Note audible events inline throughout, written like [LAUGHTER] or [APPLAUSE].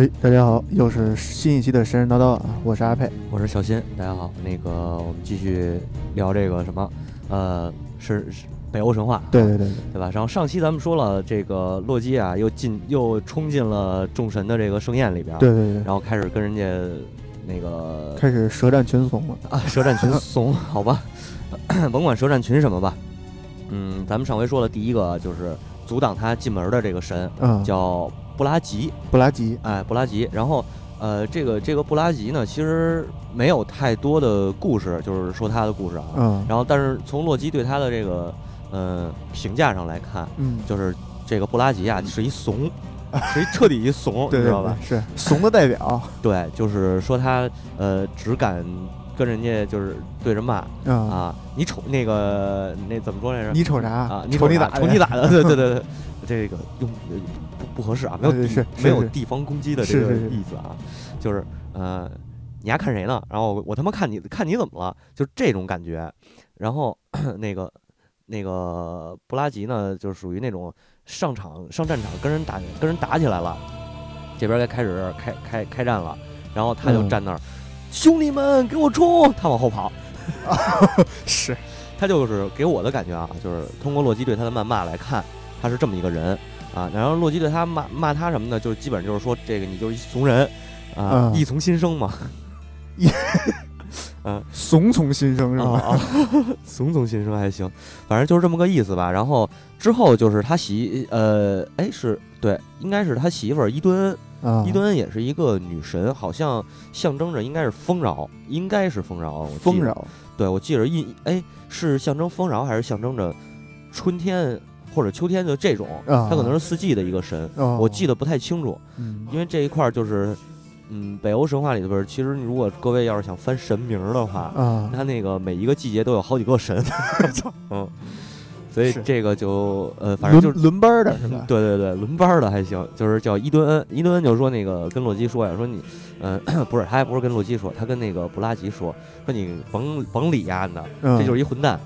哎，大家好，又是新一期的神神叨叨啊！我是阿佩，我是小新，大家好。那个，我们继续聊这个什么，呃，是是北欧神话，对对对对，对吧？然后上期咱们说了，这个洛基啊，又进又冲进了众神的这个盛宴里边，对对对，然后开始跟人家那个开始舌战群怂了 [LAUGHS] 啊，舌战群怂，[LAUGHS] 好吧，[CLEARS THROAT] 甭管舌战群什么吧，嗯，咱们上回说了第一个就是阻挡他进门的这个神，嗯，叫。布拉吉，布拉吉，哎，布拉吉。然后，呃，这个这个布拉吉呢，其实没有太多的故事，就是说他的故事啊。嗯。然后，但是从洛基对他的这个，呃，评价上来看，嗯，就是这个布拉吉啊，是一怂，是一彻底一怂，[LAUGHS] 你知道吧？是怂的代表。[LAUGHS] 对，就是说他，呃，只敢跟人家就是对着骂啊，你瞅那个那怎么说来着？你瞅啥啊？你瞅你咋？瞅你咋的？对对对对，[LAUGHS] 这个用。不合适啊，没有是没有地方攻击的这个意思啊，就是呃，你还看谁呢？然后我他妈看你看你怎么了？就这种感觉。然后 [CLEARS THROAT] 那个那个布拉吉呢，就是属于那种上场上战场跟人打跟人打起来了，这边该开始开开开战了，然后他就站那儿，兄弟们给我冲！他往后跑，[LAUGHS] [LAUGHS] 是他就是给我的感觉啊，就是通过洛基对他的谩骂来看，他是这么一个人。啊，然后洛基对他骂骂他什么呢？就基本上就是说这个你就是一怂人，啊，异从心生嘛，嗯，[LAUGHS] 怂从心生是吧？[LAUGHS] 怂从心生还行，反正就是这么个意思吧。然后之后就是他媳，呃，哎，是对，应该是他媳妇儿伊敦恩，伊敦恩也是一个女神，好像象征着应该是丰饶，应该是丰饶，丰饶。对，我记着一，哎，是象征丰饶还是象征着春天？或者秋天就这种，它可能是四季的一个神，我记得不太清楚，因为这一块就是，嗯，北欧神话里边，其实如果各位要是想翻神名的话，它那个每一个季节都有好几个神，[LAUGHS] 嗯，所以这个就呃，反正就是轮班的是吧？对对对，轮班的还行，就是叫伊顿恩，伊顿恩就说那个跟洛基说呀，说你，嗯，[COUGHS] 不是，他还不是跟洛基说，他跟那个布拉吉说，说你甭甭理丫的，这就是一混蛋。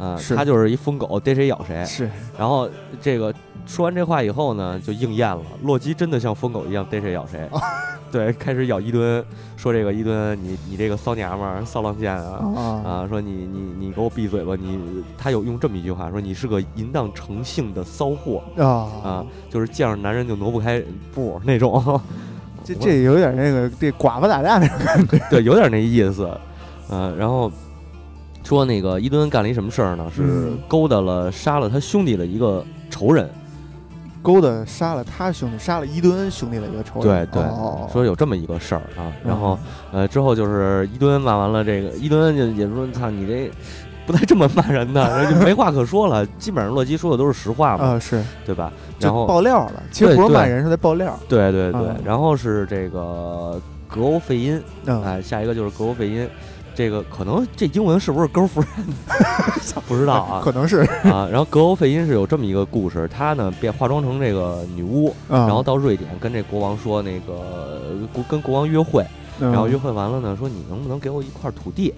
啊，他就是一疯狗，逮谁咬谁。是，然后这个说完这话以后呢，就应验了。洛基真的像疯狗一样逮谁咬谁，[LAUGHS] 对，开始咬伊敦，说这个伊敦，你你这个骚娘们儿、骚浪贱啊啊！说你你你给我闭嘴吧！你他有用这么一句话说，你是个淫荡成性的骚货啊啊！就是见着男人就挪不开步那种。这这有点那个这寡妇打架那种感觉，[LAUGHS] 对，有点那意思。嗯，然后。说那个伊顿干了一什么事儿呢？是勾搭了杀了他兄弟的一个仇人，勾搭杀了他兄弟，杀了伊顿兄弟的一个仇人。对对，说有这么一个事儿啊。然后呃，之后就是伊顿骂完了这个，伊顿就也说：“操，你这不带这么骂人的，[LAUGHS] 没话可说了。”基本上洛基说的都是实话嘛，啊是对吧？然后爆料了，其实不是骂人，是在爆料。对对对，然后是这个格欧费因，哎，下一个就是格欧费因。这个可能这英文是不是 girlfriend？[LAUGHS] 不知道啊，[LAUGHS] 可能是啊。然后格欧费因是有这么一个故事，他呢变化妆成这个女巫，然后到瑞典跟这国王说那个跟国王约会，然后约会完了呢说你能不能给我一块土地？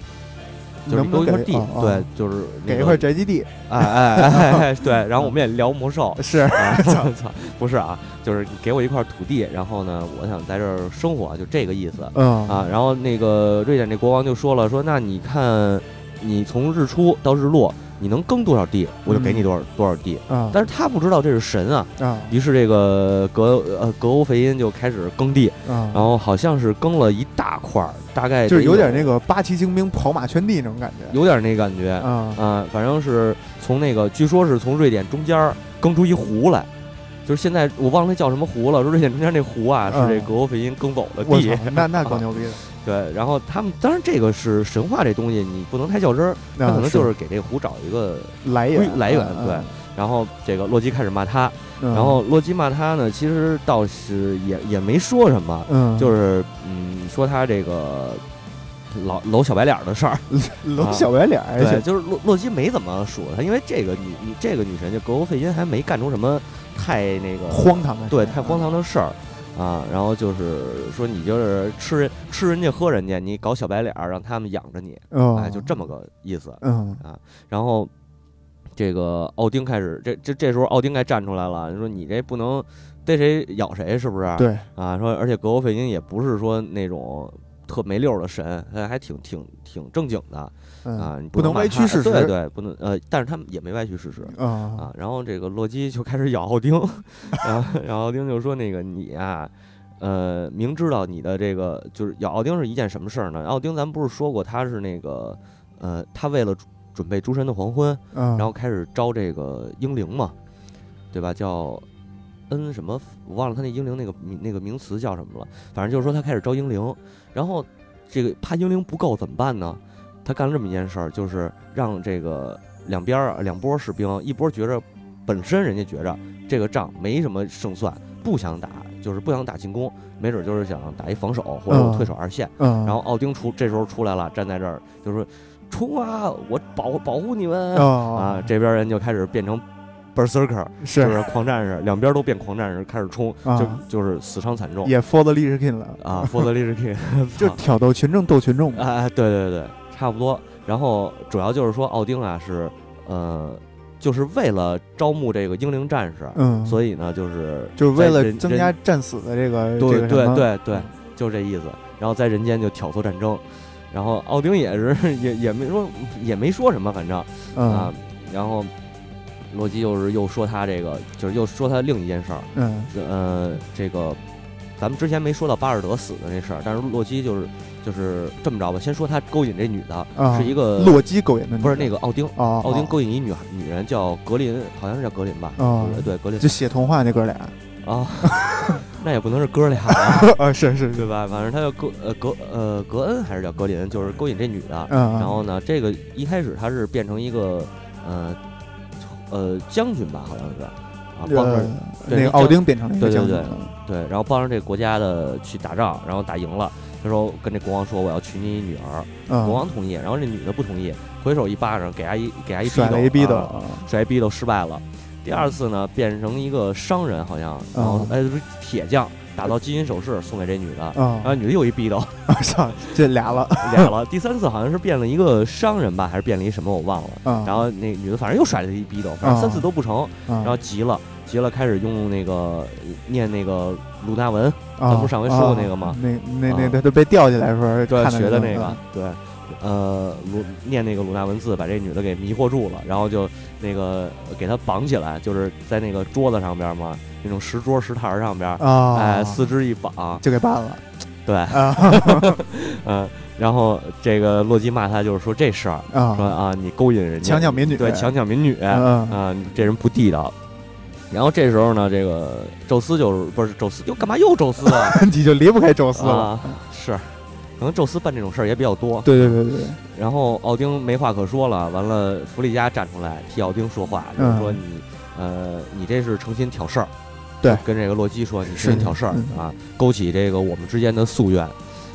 就是给我一块地，对，就是给一块宅基地。哎哎 [LAUGHS] 哎，对。然后我们也聊魔兽，[LAUGHS] [LAUGHS] 是操，不是啊，就是给我一块土地，然后呢，我想在这儿生活，就这个意思。嗯啊，然后那个瑞典这国王就说了，说那你看，你从日出到日落。你能耕多少地，我就给你多少多少地。但是他不知道这是神啊。于是这个格呃格欧费因就开始耕地。然后好像是耕了一大块儿，大概就是有点那个八旗精兵跑马圈地那种感觉。有点那感觉。啊反正是从那个，据说是从瑞典中间耕出一湖来。就是现在我忘了那叫什么湖了。说瑞典中间那湖啊，是这格欧费因耕走的地。那那够牛逼的。对，然后他们当然这个是神话，这东西你不能太较真儿，他可能就是给这个湖找一个来源来源。对，然后这个洛基开始骂他，然后洛基骂他呢，其实倒是也也没说什么，就是嗯说他这个老搂小白脸的事儿，搂小白脸，对，就是洛洛基没怎么说他，因为这个女女这个女神就格欧费因还没干出什么太那个荒唐的对太荒唐的事儿。啊，然后就是说你就是吃人吃人家喝人家，你搞小白脸儿让他们养着你，哎，就这么个意思。嗯啊，然后这个奥丁开始，这这这时候奥丁该站出来了，你说你这不能逮谁咬谁，是不是？对啊，说而且格欧费金也不是说那种特没溜的神，他还挺挺挺正经的啊，你不能歪曲事实。对对，不能呃，但是他们也没歪曲事实啊啊。然后这个洛基就开始咬奥丁，然后奥丁就说：“那个你啊，呃，明知道你的这个就是咬奥丁是一件什么事儿呢？奥丁咱们不是说过他是那个呃，他为了准备诸神的黄昏，然后开始招这个英灵嘛，对吧？叫。”恩什么？我忘了他那英灵那个名那个名词叫什么了。反正就是说他开始招英灵，然后这个怕英灵不够怎么办呢？他干了这么一件事儿，就是让这个两边儿两波士兵，一波觉着本身人家觉着这个仗没什么胜算，不想打，就是不想打进攻，没准就是想打一防守或者退守二线。然后奥丁出这时候出来了，站在这儿就说：“冲啊！我保保护你们啊！”这边人就开始变成。Berserker 是就是狂战士，两边都变狂战士，开始冲，就就是死伤惨重。也 For the Lich King 了啊，For the Lich King，[LAUGHS] 就挑逗群众斗群众。哎，对对对，差不多。然后主要就是说，奥丁啊是呃，就是为了招募这个英灵战士，嗯，所以呢，就是就是为了增加战死的这个，对对对对，就这意思。然后在人间就挑唆战争，然后奥丁也是 [LAUGHS] 也也没说也没说什么，反正啊，然后。洛基又是又说他这个，就是又说他另一件事儿。嗯，呃，这个咱们之前没说到巴尔德死的那事儿，但是洛基就是就是这么着吧，先说他勾引这女的，是一个洛基勾引的，不是那个奥丁，奥丁勾引一女女人叫格林，好像是叫格林吧？啊，对，格林。就写童话那哥俩啊，[LAUGHS] 那也不能是哥俩啊，[LAUGHS] 是是，对吧？反正他叫格呃格呃格恩还是叫格林，就是勾引这女的。然后呢，这个一开始他是变成一个呃。呃，将军吧，好像是啊，帮着那个奥丁变成对对对对，然后帮着这个国家的去打仗，然后打赢了，他说跟这国王说我要娶你女儿，国王同意，然后这女的不同意，回手一巴掌给他一给他一甩了一逼斗，甩一逼斗失败了。第二次呢，变成一个商人，好像然后哎铁匠。打造金银首饰送给这女的，然后女的又一逼斗，[LAUGHS] 操，这俩了俩了。第三次好像是变了一个商人吧，还是变了一什么我忘了。然后那女的反正又甩了一逼斗，反正三次都不成，然后急了，急了开始用那个念那个鲁大文，咱不是上回说过那个吗？那那那他都被吊起来的时候对学的那个，对，呃鲁念那个鲁纳文字，把这女的给迷惑住了，然后就那个给她绑起来，就是在那个桌子上边嘛。那种石桌石台上边儿，哎，四肢一绑就给办了，对，[LAUGHS] 嗯，然后这个洛基骂他，就是说这事儿，说啊，你勾引人家，强抢民女，对，强抢民女，啊，这人不地道。然后这时候呢，这个宙斯就是不是宙斯，又干嘛又宙斯啊？[LAUGHS] 你就离不开宙斯了，是，可能宙斯办这种事儿也比较多。对对对对。然后奥丁没话可说了，完了，弗利嘉站出来替奥丁说话，就是说你，呃，你这是诚心挑事儿。对，跟这个洛基说，你是挑事儿啊，勾起这个我们之间的夙愿，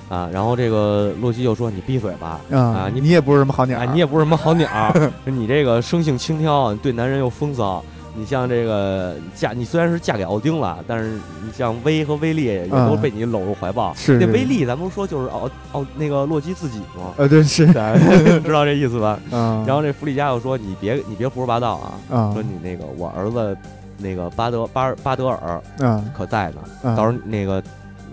啊，然后这个洛基就说：“你闭嘴吧，啊，你你也不是什么好鸟，你也不是什么好鸟，[LAUGHS] 你这个生性轻佻，对男人又风骚，你像这个嫁，你虽然是嫁给奥丁了，但是你像威和威利也都被你搂入怀抱。是那威利，咱不说就是奥奥那个洛基自己吗？呃，对，是，[LAUGHS] 知道这意思吧？然后这弗利加又说：你别你别胡说八道啊，说你那个我儿子。”那个巴德巴巴德尔，嗯，可在呢。到时候那个，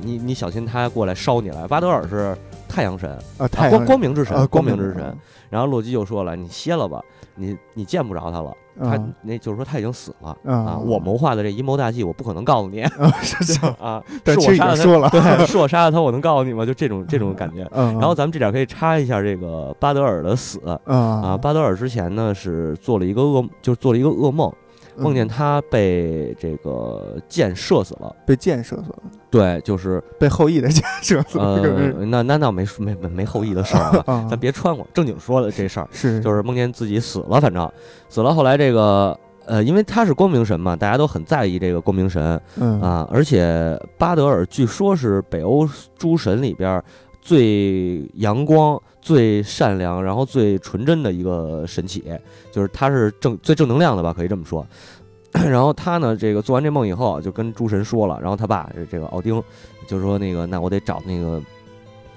你你小心他过来烧你来。巴德尔是太阳神啊，光光明之神，光明之神。然后洛基就说了：“你歇了吧，你你见不着他了。他那就是说他已经死了啊。我谋划的这阴谋大计，我不可能告诉你。[LAUGHS] [LAUGHS] 啊，是我杀了他，对，是我杀了他，我能告诉你吗？就这种 [LAUGHS] 这种感觉。然后咱们这点可以插一下这个巴德尔的死啊。巴德尔之前呢是做了一个噩，就是做了一个噩梦。梦见他被这个箭射死了，被箭射死了。对，就是被后羿的箭射死了。呃，那那倒没没没没后羿的事儿啊，[LAUGHS] 咱别穿过，正经说的这事儿是，就是梦见自己死了，反正死了。后来这个呃，因为他是光明神嘛，大家都很在意这个光明神，嗯啊，而且巴德尔据说是北欧诸神里边最阳光。最善良，然后最纯真的一个神启，就是他是正最正能量的吧，可以这么说。[CLEARS THROAT] 然后他呢，这个做完这梦以后，就跟诸神说了。然后他爸这个奥丁就说：“那个，那我得找那个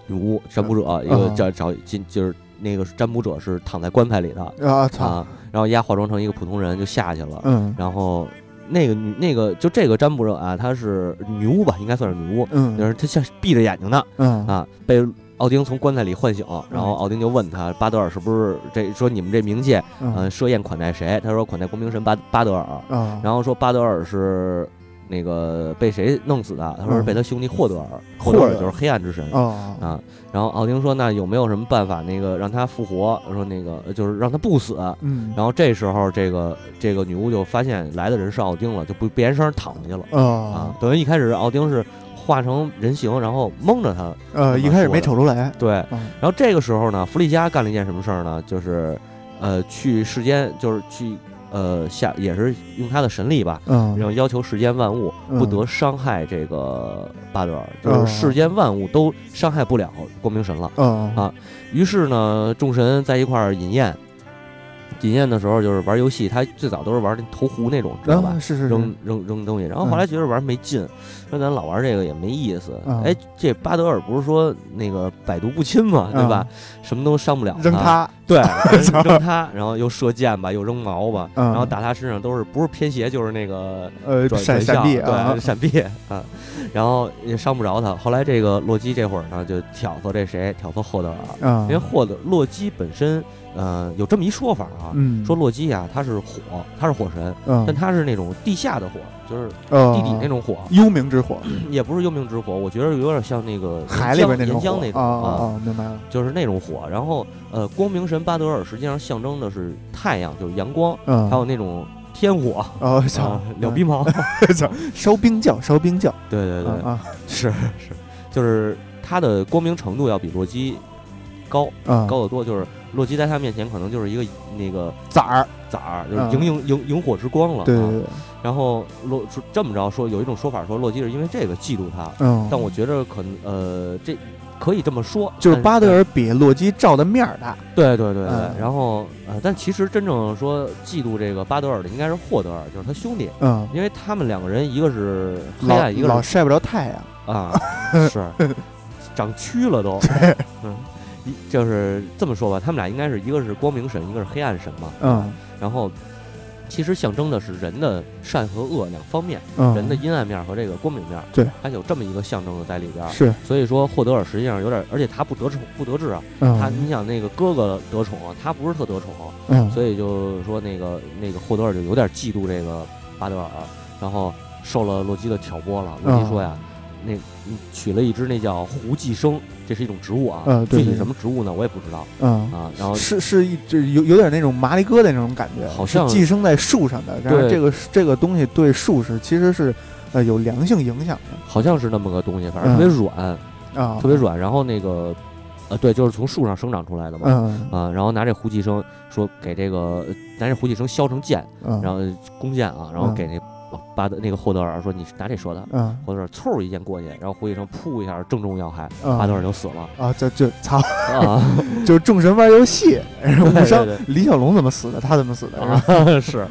女巫占卜者，一个叫找进，就是那个占卜者是躺在棺材里的啊，操！然后丫化妆成一个普通人就下去了。嗯，然后那个女那个就这个占卜者啊，她是女巫吧，应该算是女巫，嗯，就是她像闭着眼睛的，嗯啊，被奥丁从棺材里唤醒，然后奥丁就问他巴德尔是不是这说你们这冥界，嗯，设宴款待谁？他说款待光明神巴巴德尔，啊，然后说巴德尔是。那个被谁弄死的？他说是被他兄弟霍德尔，霍德尔就是黑暗之神啊啊。然后奥丁说：“那有没有什么办法，那个让他复活？说那个就是让他不死。”嗯。然后这时候，这个这个女巫就发现来的人是奥丁了，就不不言声躺下去了啊。等于一开始奥丁是化成人形，然后蒙着他。呃，一开始没瞅出来。对。然后这个时候呢，弗利嘉干了一件什么事儿呢？就是呃，去世间，就是去。呃，下也是用他的神力吧，嗯，然后要求世间万物不得伤害这个巴德尔，就是世间万物都伤害不了光明神了，嗯啊，于是呢，众神在一块儿饮宴。体验的时候就是玩游戏，他最早都是玩那投壶那种，知道吧？是是扔扔扔东西，然后后来觉得玩没劲，说咱老玩这个也没意思。哎，这巴德尔不是说那个百毒不侵嘛，对吧？什么都伤不了扔他，对，[LAUGHS] 扔他，然后又射箭吧，又扔矛吧，然后打他身上都是不是偏斜就是那个呃闪闪避，对，闪避啊，然后也伤不着他。后来这个洛基这会儿呢，就挑唆这谁，挑唆霍德尔，因为霍德洛基本身。呃，有这么一说法啊，说洛基啊，他是火，他是火神，但他是那种地下的火，就是地底那种火，幽冥之火，也不是幽冥之火，我觉得有点像那个 [LAUGHS] 海里边那种岩浆那种啊，明白了，就是那种火。然后，呃，光明神巴德尔实际上象征的是太阳，就是阳光，还有那种天火啊，燎逼毛，[LAUGHS] 烧冰窖，烧冰窖，对对对，啊，是是，就是它的光明程度要比洛基高，高得多，就是。洛基在他面前可能就是一个那个崽儿，崽儿就是萤萤萤萤火之光了。对对对。然后洛这么着说，有一种说法说洛基是因为这个嫉妒他。嗯。但我觉得可能呃，这可以这么说，就是巴德尔比洛基照的面儿大。对对对对。然后呃，但其实真正说嫉妒这个巴德尔的应该是霍德尔，就是他兄弟。嗯。因为他们两个人一个是黑暗，一个老晒不着太阳啊，[LAUGHS] 是长蛆了都。对。嗯。就是这么说吧，他们俩应该是一个是光明神，一个是黑暗神嘛。嗯，然后其实象征的是人的善和恶两方面，人的阴暗面和这个光明面。对，它有这么一个象征的在里边。是，所以说霍德尔实际上有点，而且他不得宠，不得志啊。嗯他，你想那个哥哥得宠，他不是特得宠。嗯，所以就说那个那个霍德尔就有点嫉妒这个巴德尔，然后受了洛基的挑拨了。洛基说呀。那取了一只那叫胡寄生，这是一种植物啊。嗯，具体什么植物呢？我也不知道。嗯啊，然后是是一就有有点那种麻利哥的那种感觉，好像寄生在树上的。然后这个这个东西对树是其实是呃有良性影响的。好像是那么个东西，反正特别软啊，特别软。然后那个呃，对，就是从树上生长出来的嘛。嗯啊，然后拿这胡寄生说给这个拿这胡寄生削成剑，然后弓箭啊，然后给那。巴德那个霍德尔说：“你拿这说的。”嗯，霍德尔嗖一剑过去，然后胡医生噗一下正中要害，巴德尔就死了。啊，这就操啊！[LAUGHS] 就是众神玩游戏，[LAUGHS] 误伤。李小龙怎么死的？他怎么死的？啊，[LAUGHS] 是，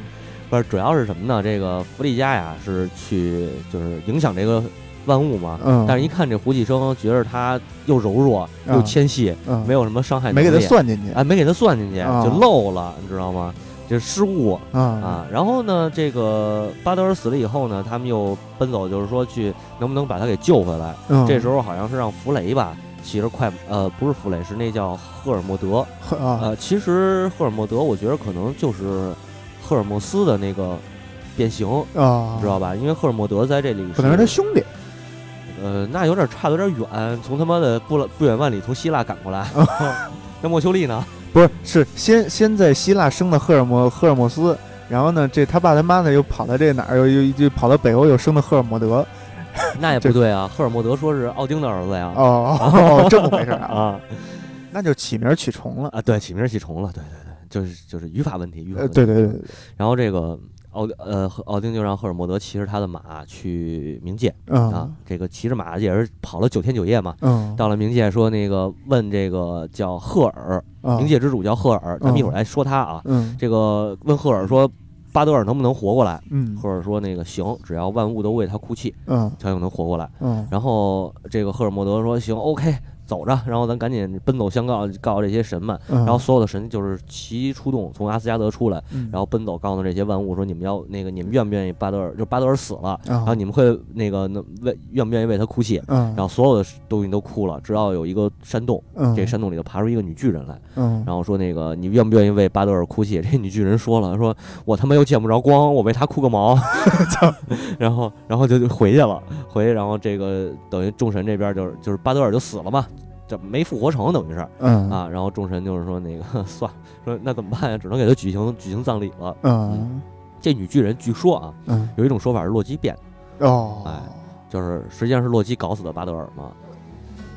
不是主要是什么呢？这个弗利嘉呀，是去就是影响这个万物嘛。嗯。但是一看这胡继生，觉得他又柔弱又纤细，没有什么伤害没给他算进去。哎，没给他算进去，就漏了，你知道吗？就是失误啊啊，然后呢，这个巴德尔死了以后呢，他们又奔走，就是说去能不能把他给救回来。这时候好像是让弗雷吧骑着快，呃，不是弗雷，是那叫赫尔墨德。呃，其实赫尔墨德，我觉得可能就是赫尔墨斯的那个变形啊，知道吧？因为赫尔墨德在这里可能是他兄弟。呃，那有点差的有点远，从他妈的不不远万里从希腊赶过来。[LAUGHS] 那莫丘利呢？不是，是先先在希腊生的赫尔墨赫尔墨斯，然后呢，这他爸他妈呢又跑到这哪儿，又又就跑到北欧又生的赫尔墨德，那也不对啊，[LAUGHS] 赫尔墨德说是奥丁的儿子呀。哦，哦哦这么回事啊？那就起名起重了啊？对，起名起重了，对对对，就是就是语法问题，语法问题。对对对。然后这个。奥呃，奥丁就让赫尔墨德骑着他的马去冥界啊。这个骑着马也是跑了九天九夜嘛。到了冥界，说那个问这个叫赫尔，冥界之主叫赫尔。咱们一会儿来说他啊。这个问赫尔说，巴德尔能不能活过来？赫尔说那个行，只要万物都为他哭泣，嗯，他就能活过来。嗯。然后这个赫尔墨德说行，OK，走着，然后咱赶紧奔走相告，告诉这些神们。然后所有的神就是齐出动，从阿斯加德出来，然后奔走，告诉这些万物说：“你们要那个，你们愿不愿意巴德尔？就巴德尔死了，然后你们会那个为愿不愿意为他哭泣？然后所有的东西都哭了，直到有一个山洞，这山洞里头爬出一个女巨人来，然后说那个你愿不愿意为巴德尔哭泣？这女巨人说了，说我他妈又见不着光，我为他哭个毛！[LAUGHS] 然后然后就就回去了，回去，然后这个等于众神这边就是就是巴德尔就死了嘛。”这没复活成，等于是，嗯啊，然后众神就是说那个 [LAUGHS] 算说那怎么办呀？只能给他举行举行葬礼了。嗯，这女巨人据说啊，嗯，有一种说法是洛基变的，哦，哎，就是实际上是洛基搞死的巴德尔嘛。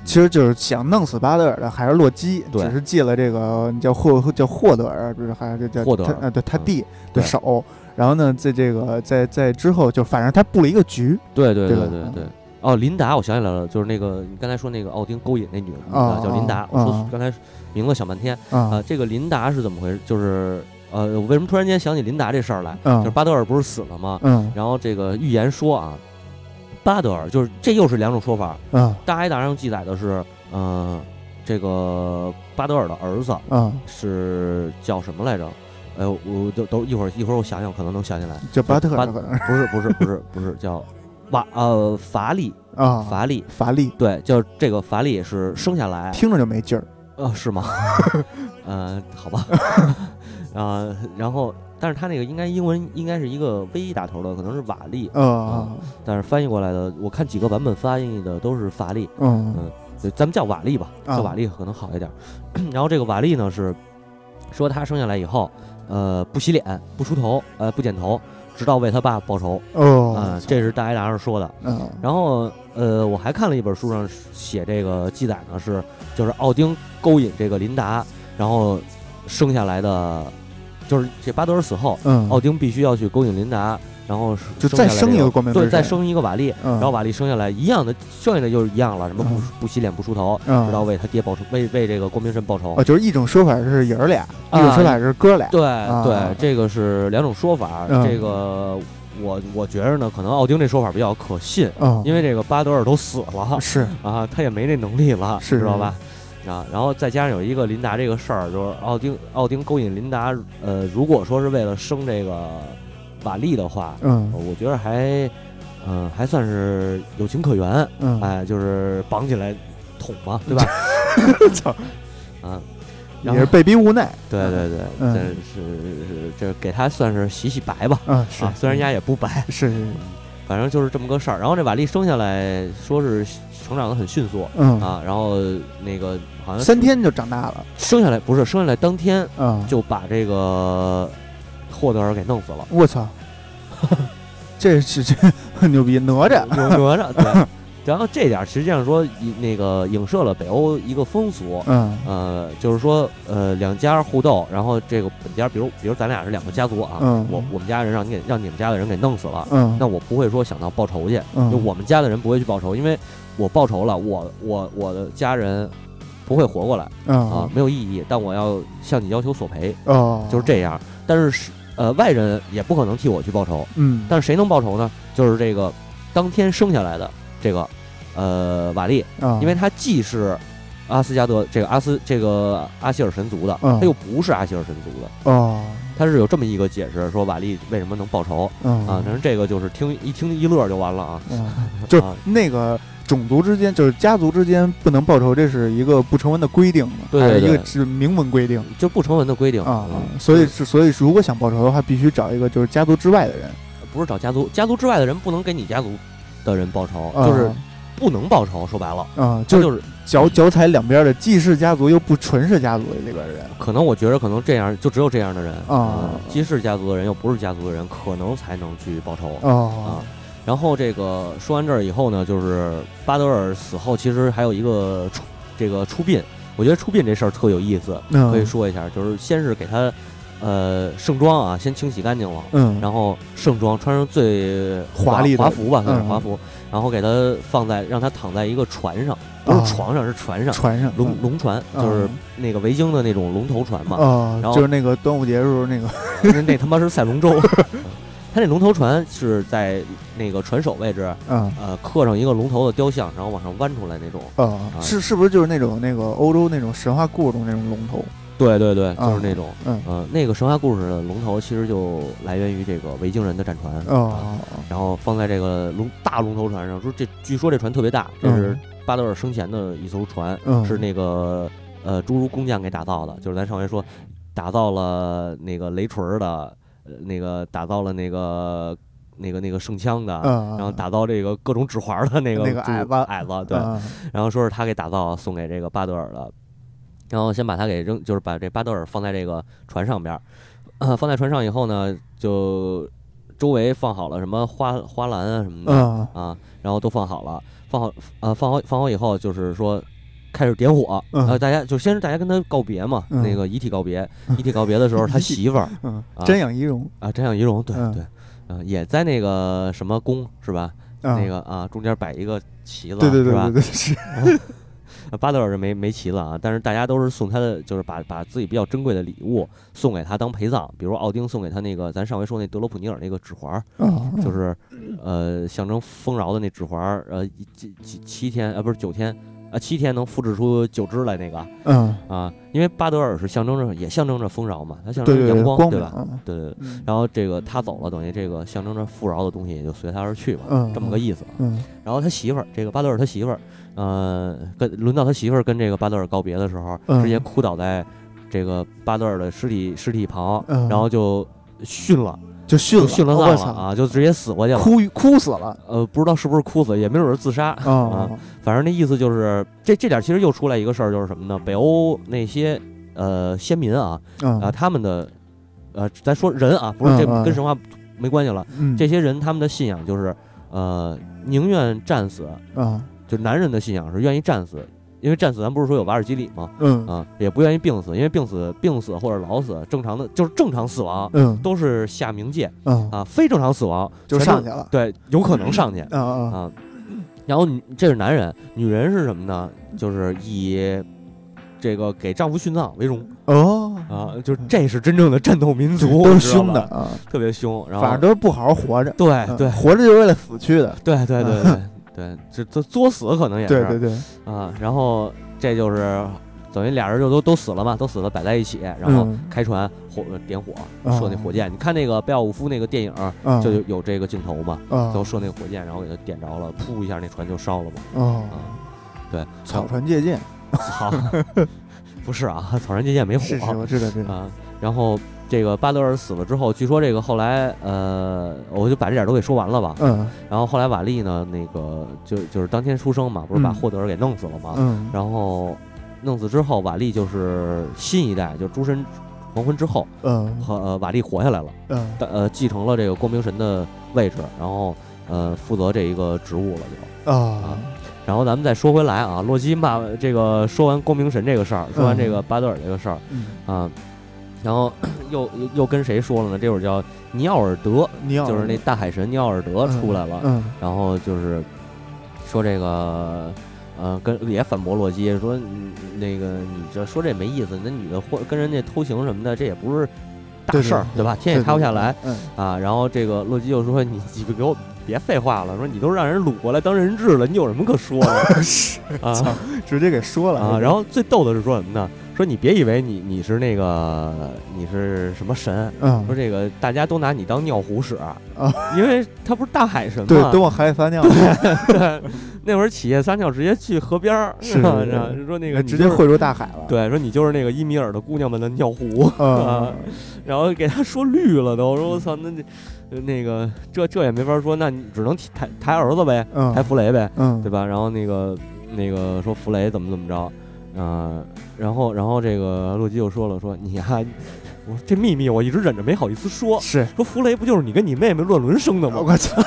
其实就是想弄死巴德尔的还是洛基，只是借了这个叫霍叫霍德尔，不是还是叫霍德尔啊？对他弟的手，然后呢，在这个在在之后就反正他布了一个局，对对对对对。哦，琳达，我想起来了，就是那个你刚才说那个奥丁勾引那女的叫琳达。我说刚才名字想半天啊，这个琳达是怎么回事？就是呃，我为什么突然间想起琳达这事儿来？就是巴德尔不是死了吗？嗯。然后这个预言说啊，巴德尔就是这又是两种说法。嗯。大埃达上记载的是，嗯，这个巴德尔的儿子，嗯，是叫什么来着？哎，我都都一会儿一会儿我想想，可能能想起来。叫巴特尔？不是不是不是不是叫。瓦呃法力啊法力法力对，就是这个法力是生下来听着就没劲儿，呃是吗？[LAUGHS] 呃好吧，啊 [LAUGHS] 然后但是他那个应该英文应该是一个 V 打头的，可能是瓦力啊，但是翻译过来的我看几个版本翻译的都是法力，嗯嗯，咱们叫瓦力吧，叫瓦力可能好一点。然后这个瓦力呢是说他生下来以后，呃不洗脸不梳头呃不剪头。直到为他爸报仇。哦，嗯，这是大挨达上说的，嗯，然后呃，我还看了一本书上写这个记载呢，是就是奥丁勾引这个琳达，然后生下来的，就是这巴德尔死后，嗯，奥丁必须要去勾引琳达。然后就再生一个光明对，再生一个瓦力，然后瓦力生下来一样的，剩下的就是一样了，什么不不洗脸不梳头，直到为他爹报仇，为为这个光明神报仇。哦，就是一种说法是爷儿俩，一种说法是哥俩。对对，这个是两种说法。这个我我觉着呢，可能奥丁这说法比较可信，因为这个巴德尔都死了，是啊，他也没那能力了，知道吧？啊，然后再加上有一个琳达这个事儿，就是奥丁奥丁勾引琳达，呃，如果说是为了生这个。瓦力的话，嗯，我觉得还，嗯，还算是有情可原，嗯，哎，就是绑起来捅嘛，[LAUGHS] 对吧？操，啊，也是被逼无奈，对对对，这是是这给他算是洗洗白吧，嗯，是，虽然人家也不白，是，反正就是这么个事儿。然后这瓦力生下来说是成长的很迅速，嗯。啊，然后那个好像三天就长大了，生下来不是生下来当天，嗯，就把这个。霍德尔给弄死了！我操，这是这很 [LAUGHS] 牛逼哪吒，哪吒对。[LAUGHS] 然后这点实际上说，那个影射了北欧一个风俗，嗯呃，就是说呃两家互斗，然后这个本家，比如比如咱俩是两个家族啊，我我们家人让你给让你们家的人给弄死了，嗯，那我不会说想到报仇去，就我们家的人不会去报仇，因为我报仇了，我我我的家人不会活过来，啊，没有意义。但我要向你要求索赔，哦，就是这样。但是呃，外人也不可能替我去报仇，嗯，但是谁能报仇呢？就是这个当天生下来的这个呃瓦利，因为他既是阿斯加德这个阿斯这个阿希尔神族的，他又不是阿希尔神族的，哦，他是有这么一个解释，说瓦利为什么能报仇。啊？但是这个就是听一听一乐就完了啊，[LAUGHS] 就那个。种族之间就是家族之间不能报仇，这是一个不成文的规定嘛？还是一个是明文规定？就不成文的规定啊。所以是所以如果想报仇的话，必须找一个就是家族之外的人，不是找家族家族之外的人不能给你家族的人报仇，就是不能报仇。说白了啊，就是脚脚踩两边的，既是家族又不纯是家族的这个人。可能我觉得可能这样就只有这样的人啊，既是家族的人又不是家族的人，可能才能去报仇啊。然后这个说完这儿以后呢，就是巴德尔死后，其实还有一个出这个出殡。我觉得出殡这事儿特有意思，可以说一下。就是先是给他呃盛装啊，先清洗干净了，嗯，然后盛装穿上最华丽的华服吧，算是华服，然后给他放在让他躺在一个船上，不是床上，是船上，船上龙龙船，就是那个维京的那种龙头船嘛，啊，然后就是那个端午节时候那个，[LAUGHS] 那他妈是赛龙舟。[LAUGHS] [LAUGHS] 他那龙头船是在那个船首位置，嗯呃，刻上一个龙头的雕像，然后往上弯出来那种。呃，是是不是就是那种那个欧洲那种神话故事中那种龙头？对对对，就是那种。嗯呃，那个神话故事的龙头其实就来源于这个维京人的战船。哦，然后放在这个龙大龙头船上，说这据说这船特别大，这是巴德尔生前的一艘船，嗯是那个呃侏儒工匠给打造的，就是咱上回说打造了那个雷锤的，呃那个打造了那个那个那个圣枪的，嗯，然后打造这个各种指环的那个那个矮子。矮子，对，嗯。然后说是他给打造送给这个巴德尔的，然后先把他给扔，就是把这巴德尔放在这个船上边儿，呃，[COUGHS] 放在船上以后呢，就周围放好了什么花花篮啊什么的、嗯。啊，然后都放好了，放好呃放好放好以后，就是说。开始点火，然后，大家就先是大家跟他告别嘛，嗯。那个遗体告别，遗体告别的时候，他媳妇儿嗯，啊。瞻仰仪容，啊，瞻仰仪容，对嗯。对，呃，也在那个什么宫是吧？那那个啊，中间摆一个旗子，对对对是吧？对对是，呃 [LAUGHS] 巴德尔是没没旗子啊，但是大家都是送他的，就是把把自己比较珍贵的礼物送给他当陪葬，比如奥丁送给他那个咱上回说那德罗普尼尔那个指环就是呃象征丰饶的那指环儿，呃一几几七天呃不是九天啊七天能复制出九只来那个嗯，啊，因为巴德尔是象征着也象征着丰饶嘛，它象征着阳光光对吧？对对对。嗯然后这个他走了，等于这个象征着富饶的东西也就随他而去嘛，嗯这么个意思。嗯然后他媳妇儿，这个巴德尔他媳妇儿，呃，跟轮到他媳妇儿跟这个巴德尔告别的时候，嗯直接哭倒在这个巴德尔的尸体尸体旁，嗯然后就殉了，就殉殉了葬了啊，就直接死过去了。哭哭死了呃，不知道是不是哭死，也没准是自杀啊，反正那意思就是，这这点其实又出来一个事儿，就是什么呢？北欧那些呃先民啊啊、啊，他们的呃，咱说人啊，不是这跟神话没关系了，嗯这些人他们的信仰就是呃宁愿战死。啊，就男人的信仰是愿意战死，因为战死咱不是说有瓦尔基里吗？嗯。啊，也不愿意病死，因为病死、病死或者老死，正常的就是正常死亡嗯。都是下冥界嗯，啊，非正常死亡就上去了，对，有可能上去。啊啊，啊。然后你这是男人，女人是什么呢？就是以这个给丈夫殉葬为荣。哦，啊，就是这是真正的战斗民族，都是凶的，啊，特别凶。然后反正都是不好好活着，对嗯对。活着就是为了死去的，对对对对对，这这作死可能也是对对对，啊，然后这就是等于俩人就都都死了嘛，都死了摆在一起，然后嗯开船火呃点火啊射那火箭。你看那个贝奥武夫那个电影就有有这个镜头嘛，啊最后射那个火箭，然后给他点着了，噗一下那船就烧了嘛。哦，啊，对，草船借箭，好，[LAUGHS] 不是啊，草船借箭没火是是，我知道知道，啊。然后这个巴德尔死了之后，据说这个后来呃，我就把这点儿都给说完了吧。嗯。然后后来瓦利呢，那个就就是当天出生嘛，不是把嗯。霍德尔给弄死了嘛？嗯。然后弄死之后，瓦利就是新一代，就是诸神黄昏之后，嗯。和呃瓦利活下来了，嗯。呃继承了这个光明神的位置，然后呃负责这一个职务了就。啊，然后咱们再说回来啊，洛基骂这个说完光明神这个事儿，说完这个巴德尔这个事儿嗯，啊，然后又又又跟谁说了呢？这会儿叫尼奥尔德，就是那大海神尼奥尔德出来了，嗯然后就是说这个，呃，跟也反驳洛基说，嗯那个你这说这没意思，那女的或跟人家偷情什么的，这也不是大事儿，对吧？天也塌不下来嗯啊。然后这个洛基又说，你你给我别废话了，说你都让人掳过来当人质了，你有什么可说的 [LAUGHS] 是啊直接给说了啊？然后最逗的是说什么呢？说你别以为你你是那个你是什么神，嗯说这个大家都拿你当尿壶使啊，因为他不是大海神吗对嘛，都往海里撒尿，[LAUGHS] 对，那会儿企业撒尿直接去河边儿，是吧是然后说那个就是直接汇入大海了，对，说你就是那个伊米尔的姑娘们的尿壶，嗯然后给他说绿了都，说我操，那那那个这这也没法说，那你只能抬抬儿子呗，嗯抬弗雷呗，嗯对吧？然后那个那个说弗雷怎么怎么着，啊、然后然后这个洛基又说了，说你呀、我这秘密我一直忍着没好意思说，是，说弗雷不就是你跟你妹妹乱伦生的吗？我操，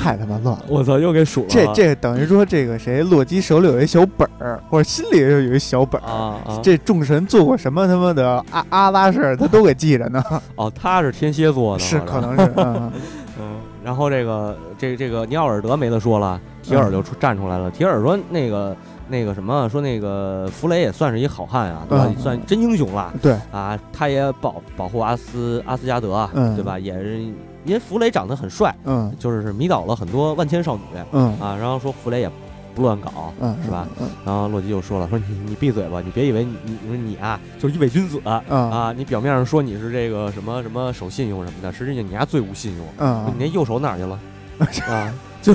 太他妈乱了。我操，又给数了这这等于说，这个谁，洛基手里有一小本儿，或者心里有一小本儿。啊啊！这众神做过什么他妈的阿阿拉事儿，他都给记着呢。[LAUGHS] 哦，他是天蝎座的，是，可能是，嗯 [LAUGHS] 嗯。然后这个这这个尼奥尔德没得说了，提尔就出站出来了。提尔说那个那个什么，说那个弗雷也算是一好汉啊，对吧？算真英雄了。对啊，他也保保护阿斯阿斯加德，对吧？也是因为弗雷长得很帅，嗯，就是迷倒了很多万千少女，嗯啊，然后说弗雷也。不乱搞，嗯，是吧？然后洛基就说了：“说你你闭嘴吧，你别以为你你你啊就是一伪君子啊！你表面上说你是这个什么什么守信用什么的，实际上你丫最无信用。嗯，你那右手哪去了？[LAUGHS] 啊，就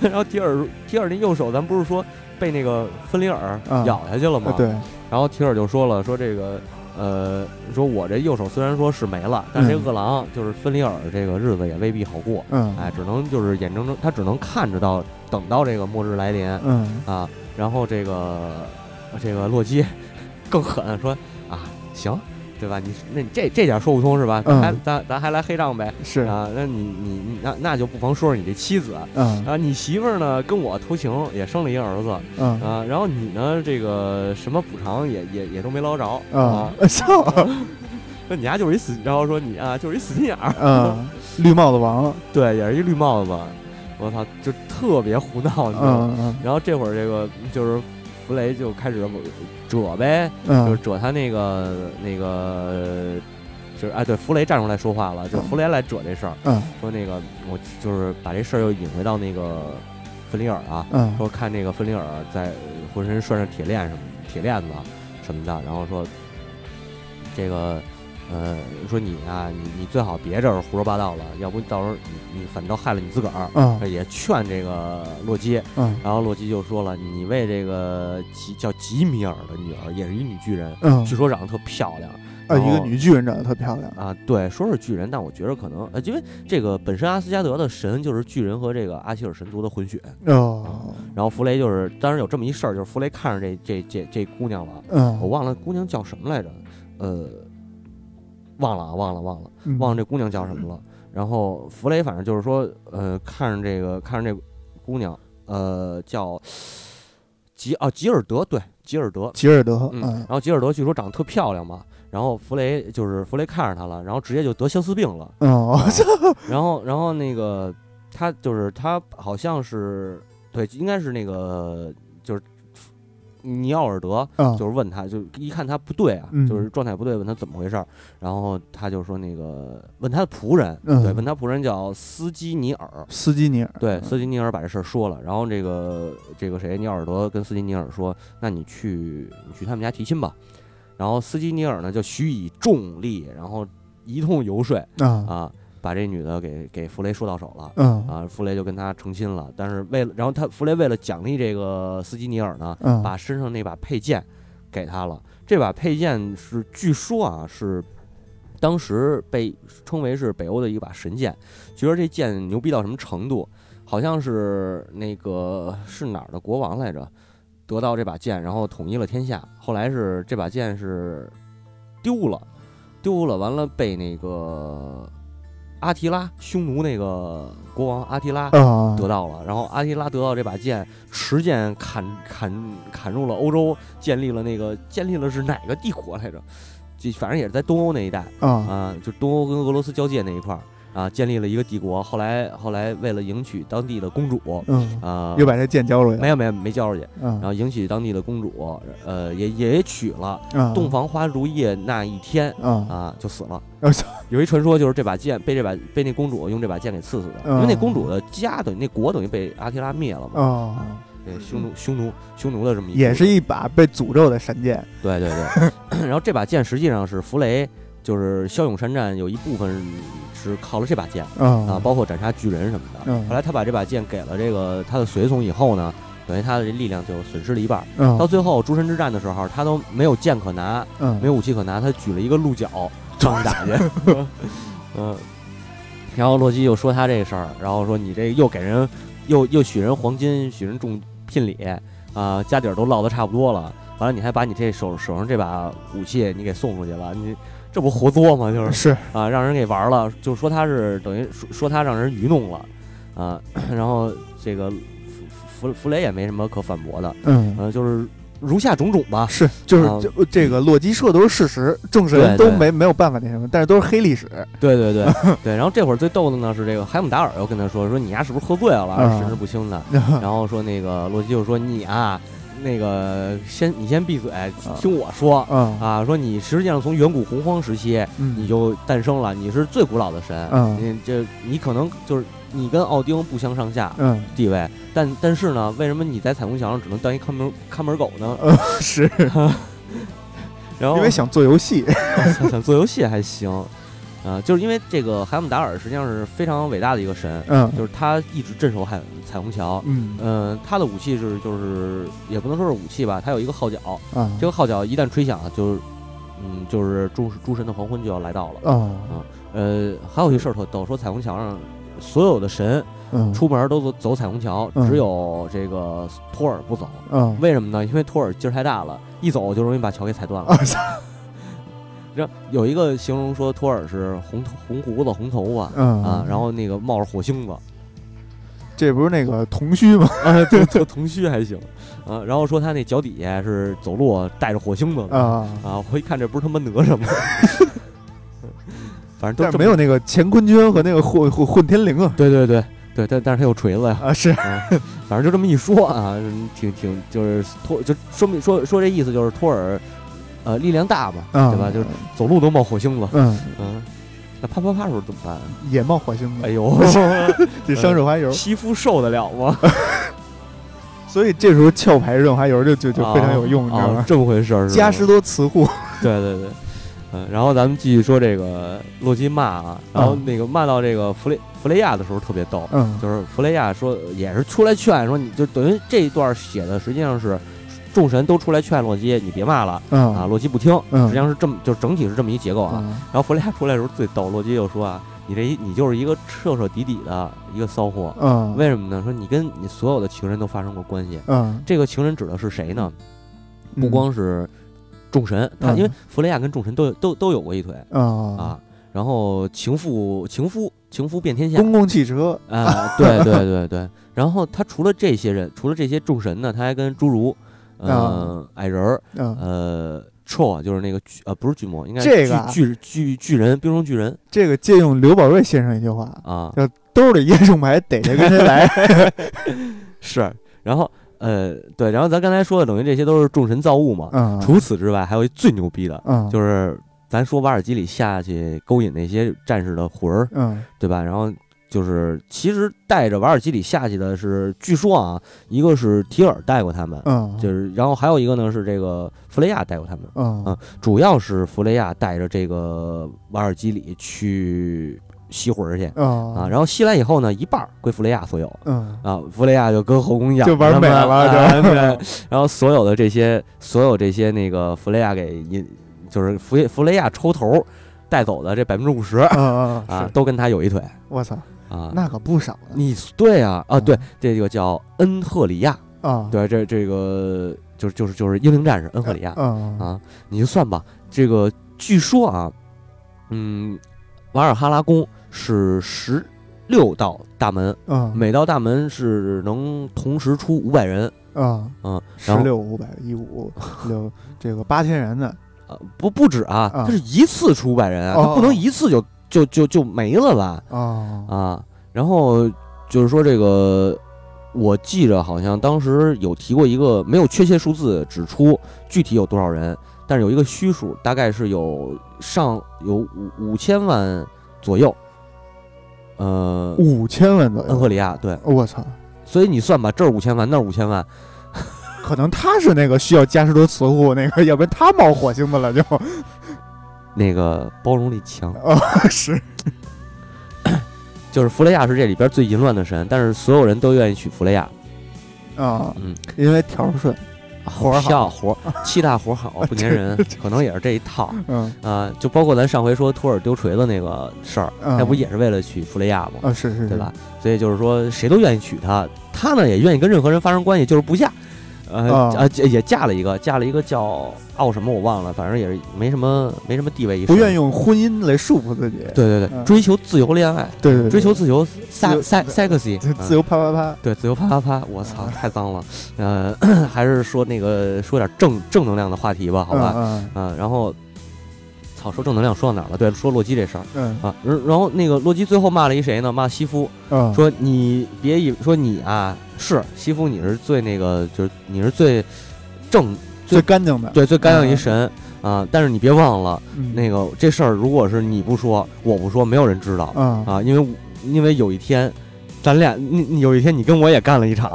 然后提尔提尔那右手，咱不是说被那个芬里尔咬下去了吗？对。然后提尔就说了：说这个呃，说我这右手虽然说是没了，但是这饿狼就是芬里尔这个日子也未必好过。嗯，哎，只能就是眼睁睁，他只能看着到。”等到这个末日来临，嗯啊，然后这个这个洛基 [LAUGHS] 更狠，说啊，行，对吧？你那你这这点说不通是吧？咱咱咱还来黑账呗？是啊，那你你你那那就不妨说说你这妻子，嗯啊，你媳妇儿呢跟我偷情也生了一个儿子，嗯啊，然后你呢这个什么补偿也也也都没捞着啊，[LAUGHS] 笑，说你丫就是一死，然后说你啊就是一死心眼儿，嗯，[LAUGHS] 绿帽子王，对，也是一绿帽子。我操，就特别胡闹，你知道吗？然后这会儿这个就是弗雷就开始折呗，就是折他那个那个，就是哎，对，弗雷站出来说话了，就是弗雷来折这事儿，说那个我就是把这事儿又引回到那个芬里尔啊，说看那个芬里尔在浑身拴着铁链什么铁链子什么的，然后说这个。呃，说你啊，你你最好别这儿胡说八道了，要不到时候你你反倒害了你自个儿。嗯，也劝这个洛基。嗯，然后洛基就说了，你为这个吉叫吉米尔的女儿，也是一女巨人。嗯，据说长得特漂亮。啊，一个女巨人长得特漂亮啊。对，说是巨人，但我觉得可能呃，因为这个本身阿斯加德的神就是巨人和这个阿希尔神族的混血。哦。然后弗雷就是，当时有这么一事儿，就是弗雷看上这这这这姑娘了。嗯，我忘了姑娘叫什么来着。呃。忘了啊，忘了，忘了，忘了这姑娘叫什么了。然后弗雷反正就是说，呃，看着这个，看着这姑娘，呃，叫吉啊吉尔德，对，吉尔德，吉尔德，嗯。然后吉尔德据说长得特漂亮嘛。然后弗雷就是弗雷看着她了，然后直接就得相思病了。哦。[LAUGHS] 然后，然后那个他就是他好像是对，应该是那个就是。尼奥尔德就是问他，就一看他不对啊，就是状态不对，问他怎么回事儿，然后他就说那个问他的仆人，对，问他仆人叫斯基尼尔，斯基尼尔，对，斯基尼尔把这事儿说了，然后这个这个谁，尼奥尔德跟斯基尼尔说，那你去你去他们家提亲吧，然后斯基尼尔呢就许以重力，然后一通游说啊。把这女的给给弗雷说到手了，嗯啊，弗雷就跟他成亲了。但是为了，然后他弗雷为了奖励这个斯基尼尔呢，把身上那把佩剑给他了。这把佩剑是据说啊是当时被称为是北欧的一把神剑。据说这剑牛逼到什么程度？好像是那个是哪儿的国王来着，得到这把剑，然后统一了天下。后来是这把剑是丢了，丢了，完了被那个。阿提拉，匈奴那个国王阿提拉得到了，然后阿提拉得到这把剑，持剑砍砍砍入了欧洲，建立了那个建立了是哪个帝国来着？就反正也是在东欧那一带啊，就东欧跟俄罗斯交界那一块儿。啊，建立了一个帝国。后来，后来为了迎娶当地的公主，嗯啊，又把这剑交出去。没有，没有，没交出去。嗯，然后迎娶当地的公主，呃，也也娶了。洞房花烛夜那一天，啊，就死了。有一传说，就是这把剑被这把被那公主用这把剑给刺死的。因为那公主的家等于那国等于被阿提拉灭了嘛。啊，对，匈奴，匈奴，匈奴的这么一也是一把被诅咒的神剑。对对对。[LAUGHS] 然后这把剑实际上是弗雷。就是骁勇善战，有一部分是靠了这把剑啊，包括斩杀巨人什么的。后来他把这把剑给了这个他的随从以后呢，等于他的这力量就损失了一半。到最后诸神之战的时候，他都没有剑可拿，没有武器可拿，他举了一个鹿角上去打去。[LAUGHS] 嗯，然后洛基又说他这事儿，然后说你这又给人又又许人黄金，许人重聘礼啊，家底儿都落得差不多了，完了你还把你这手手上这把武器你给送出去了，你。这不活作吗？就是。是。啊，让人给玩了，就说他是等于说说他让人愚弄了，啊，[CLEARS THROAT] 然后这个弗弗弗雷也没什么可反驳的，嗯，呃，就是如下种种吧。是，就是啊。就这个洛基说的都是事实，众神对对。都没没有办法那什么，但是都是黑历史。对对对 [LAUGHS] 对，然后这会儿最逗的呢是这个海姆达尔又跟他说说你丫是不是喝醉了，啊。神志不清的。然后说那个洛基就说你啊，那个先你先闭嘴，听我说。嗯啊，说你实际上从远古洪荒时期嗯，你就诞生了，你是最古老的神，嗯。你这你可能就是你跟奥丁不相上下嗯。地位，但但是呢，为什么你在彩虹桥上只能当一看门看门狗呢？[LAUGHS] 呃是。[LAUGHS] 然后因为想做游戏。[LAUGHS] 想想做游戏还行，啊，就是因为这个海姆达尔实际上是非常伟大的一个神，嗯就是他一直镇守海彩虹桥。嗯呃，他的武器是就是也不能说是武器吧，他有一个号角，啊这个号角一旦吹响，就是嗯，就是诸诸神的黄昏就要来到了。嗯呃，还有一事儿特逗，说彩虹桥上所有的神嗯出门都走走彩虹桥，嗯只有这个托尔不走。嗯为什么呢？因为托尔劲儿太大了，一走就容易把桥给踩断了。[LAUGHS] 啊有一个形容说托尔是红头红胡子红头发嗯啊，然后那个冒着火星子，这不是那个铜须吗？[LAUGHS] 啊，这这铜须还行啊。然后说他那脚底下是走路带着火星子啊，啊，我一看这不是他妈哪吒吗？[LAUGHS] 反正都是没有那个乾坤圈和那个混混混天绫啊。对对对对，但但是他有锤子呀。啊是啊，反正就这么一说啊，嗯挺挺就是托就说明说说这意思就是托尔，呃，力量大嘛，啊对吧？就是走路都冒火星子，嗯嗯，那啪啪啪时候怎么办？也冒火星子哎，[LAUGHS] 呦，这伤润滑油，皮肤受得了吗？[LAUGHS] 所以这时候壳牌润滑油就就就非常有用，你知道吗？啊这么回事儿是吧？嘉实多磁护，[LAUGHS] 对对对，嗯，然后咱们继续说这个洛基骂啊，然后嗯那个骂到这个弗雷弗雷亚的时候特别逗，嗯就是弗雷亚说也是出来劝说，你就等于这一段写的实际上是众神都出来劝洛基，你别骂了啊，嗯洛基不听，嗯。实际上是这么就整体是这么一结构啊。嗯。然后弗雷亚出来的时候最逗，洛基就说啊，你这一你就是一个彻彻底底的一个骚货，嗯。为什么呢？说你跟你所有的情人都发生过关系，嗯，这个情人指的是谁呢？嗯。不光是众神，他嗯因为弗雷亚跟众神都有都都有过一腿。啊啊。然后情妇情夫情夫遍天下。公共汽车。啊，对对对对。然后他除了这些人，除了这些众神呢，他还跟侏儒、呃矮人儿、嗯，呃 Tro 就是那个巨呃不是巨魔，应该这个啊巨巨巨巨人冰霜巨人这个借用刘宝瑞先生一句话，啊，兜里烟送牌，逮谁跟谁来。[LAUGHS] 是。然后呃对，然后咱刚才说的等于这些都是众神造物嘛。嗯，除此之外，还有一最牛逼的，嗯就是咱说瓦尔基里下去勾引那些战士的魂儿，嗯对吧？然后就是其实带着瓦尔基里下去的是，据说啊，一个是提尔带过他们，嗯，就是然后还有一个呢是这个弗雷亚带过他们，嗯。啊主要是弗雷亚带着这个瓦尔基里去吸魂儿去。啊，啊然后吸完以后呢，一半儿归弗雷亚所有。嗯。啊，弗雷亚就跟后宫一样，就玩美了就啊 [LAUGHS] 对，然后所有的这些，所有这些那个弗雷亚给引，就是弗弗雷亚抽头带走的这百分之五十啊，都跟他有一腿。我操，啊。那可不少呢你对啊啊，嗯。对，这个叫恩赫里亚，啊，对，这这个就是就是就是英灵战士恩赫里亚嗯啊，你就算吧。这个据说啊，嗯，瓦尔哈拉宫是十六道大门，嗯。每道大门是能同时出五百人，嗯。啊，十六五百一五六这个八千人的，呃不不止啊，啊它是一次出五百人啊，哦。它不能一次就就就就没了吧？啊啊，然后就是说这个，我记着好像当时有提过一个没有确切数字指出具体有多少人，但是有一个虚数，大概是有上有五五千万左右。呃，五千万左右，恩赫里亚对，我操，所以你算吧，这儿五千万，那儿五千万，可能他是那个需要加士多磁护那个，要不然他冒火星子了就那个包容力强啊。[LAUGHS] 是 [COUGHS] 就是弗雷亚是这里边最淫乱的神，但是所有人都愿意娶弗雷亚。啊，嗯，因为条儿顺，活儿好票活儿七大活儿好 [LAUGHS] 不粘人，可能也是这一套。嗯啊，就包括咱上回说托尔丢锤子那个事儿，嗯那不也是为了娶弗雷亚吗？啊是是，对吧？？所以就是说，谁都愿意娶她，她呢也愿意跟任何人发生关系，就是不下。呃啊也嫁了一个，嫁了一个叫奥什么我忘了，反正也是没什么没什么地位，不愿意用婚姻来束缚自己。对对对，追求自由恋爱，对对，追求自由，sex sexy，自由啪啪啪，对，自由啪啪啪，我操，太脏了。呃，[CLEARS THROAT] 还是说那个说点正正能量的话题吧，好吧，嗯，然后。操，说正能量说到哪了？对，说洛基这事儿，嗯啊，然后那个洛基最后骂了一谁呢？骂西夫，嗯说你别以说你啊是西夫，你是最那个，就是你是最正、最干净的，对，最干净一神啊。但是你别忘了，那个这事儿如果是你不说，我不说，没有人知道啊，因为因为有一天，咱俩你有一天你跟我也干了一场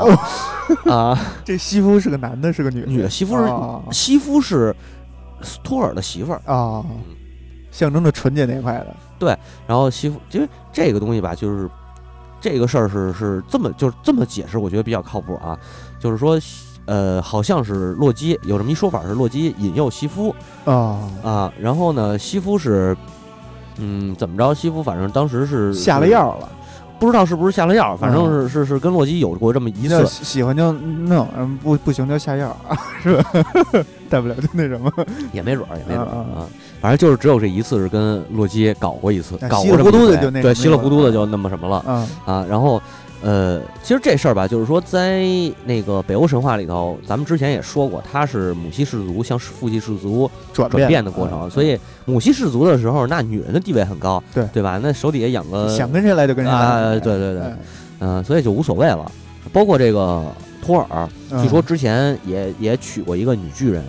啊。[LAUGHS] 这西夫是个男的，是个女的？女的，西夫是西夫是。托尔的媳妇儿啊，象征着纯洁那块的。对，然后西夫，因为这个东西吧，就是这个事儿是是这么就是这么解释，我觉得比较靠谱啊。就是说，呃，好像是洛基有这么一说法，是洛基引诱西夫啊啊，然后呢，西夫是嗯怎么着？西夫反正当时是下了药了。不知道是不是下了药，反正是是是跟洛基有过这么一次。喜欢就弄，不不行就下药，[LAUGHS] 是吧？[LAUGHS] 大不了就那什么，也没准儿，也没准儿啊。反正就是只有这一次是跟洛基搞过一次，搞稀里糊涂的就那对稀里糊涂的就那么什么了啊。然后。呃，其实这事儿吧，就是说，在那个北欧神话里头，咱们之前也说过，它是母系氏族向父系氏族转变的过程。所以母系氏族的时候，那女人的地位很高，对对吧？那手底下养个想跟谁来就跟谁来，对对对，嗯，所以就无所谓了。包括这个。托尔据说之前也也娶过一个女巨人，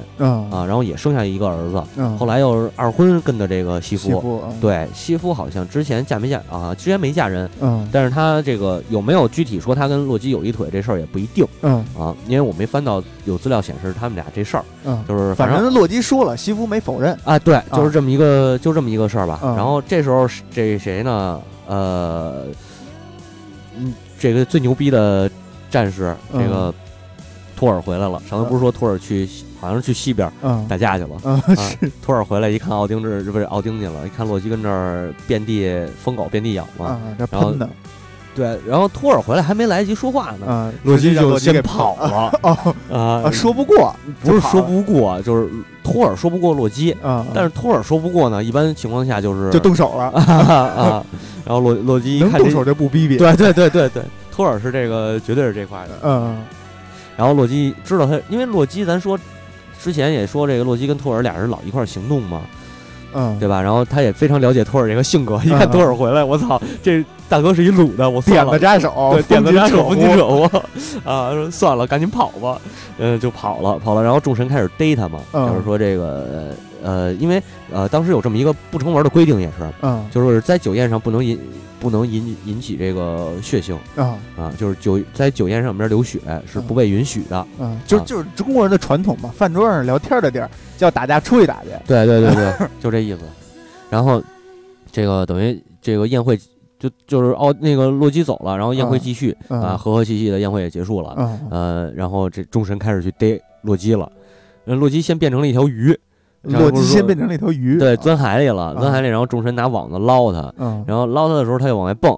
啊，然后也生下一个儿子，后来又是二婚跟的这个西夫，对，西夫好像之前嫁没嫁啊？之前没嫁人，嗯，但是他这个有没有具体说他跟洛基有一腿这事儿也不一定，嗯啊，因为我没翻到有资料显示他们俩这事儿，嗯，就是反正洛基说了，西夫没否认啊，对，就是这么一个就这么一个事儿吧。然后这时候这谁呢？呃，嗯，这个最牛逼的。战士，这个托尔回来了。上回不是说托尔去，好像是去西边打架去了。托尔回来一看，奥丁这不是奥丁去了。一看洛基跟这儿遍地疯狗，遍地咬嘛。然后对，然后托尔回来还没来得及说话呢，洛基就先跑了。啊，说不过，不是说不过，就是托尔说不过洛基。但是托尔说不过呢，一般情况下就是就动手了 [LAUGHS] 啊。然后洛洛基一看动手就不逼逼。对对对对对。托尔是这个，绝对是这块的。嗯，然后洛基知道他，因为洛基，咱说之前也说这个洛基跟托尔俩人老一块行动嘛，嗯，对吧？然后他也非常了解托尔这个性格，一看托尔回来，我操，这大哥是一鲁的，我点子扎手，[LAUGHS] 对，点子扎手，不你惹我啊？算了，赶紧跑吧，嗯，就跑了，跑了。然后众神开始逮他嘛，就是说这个呃，因为呃，当时有这么一个不成文的规定，也是，嗯，就是在酒宴上不能引。不能引引起这个血腥啊啊！就是酒在酒宴上面流血是不被允许的。嗯，就就是中国人的传统嘛，饭桌上聊天的地儿叫打架出去打去。对对对对，[LAUGHS] 就这意思。然后这个等于这个宴会就就是哦，那个洛基走了，然后宴会继续啊，和和气气的宴会也结束了。呃，然后这众神开始去逮洛基了。洛基先变成了一条鱼。洛基先变成了一条鱼，对，钻海里了，钻海里，然后众神拿网子捞他，然后捞他的时候，他就往外蹦，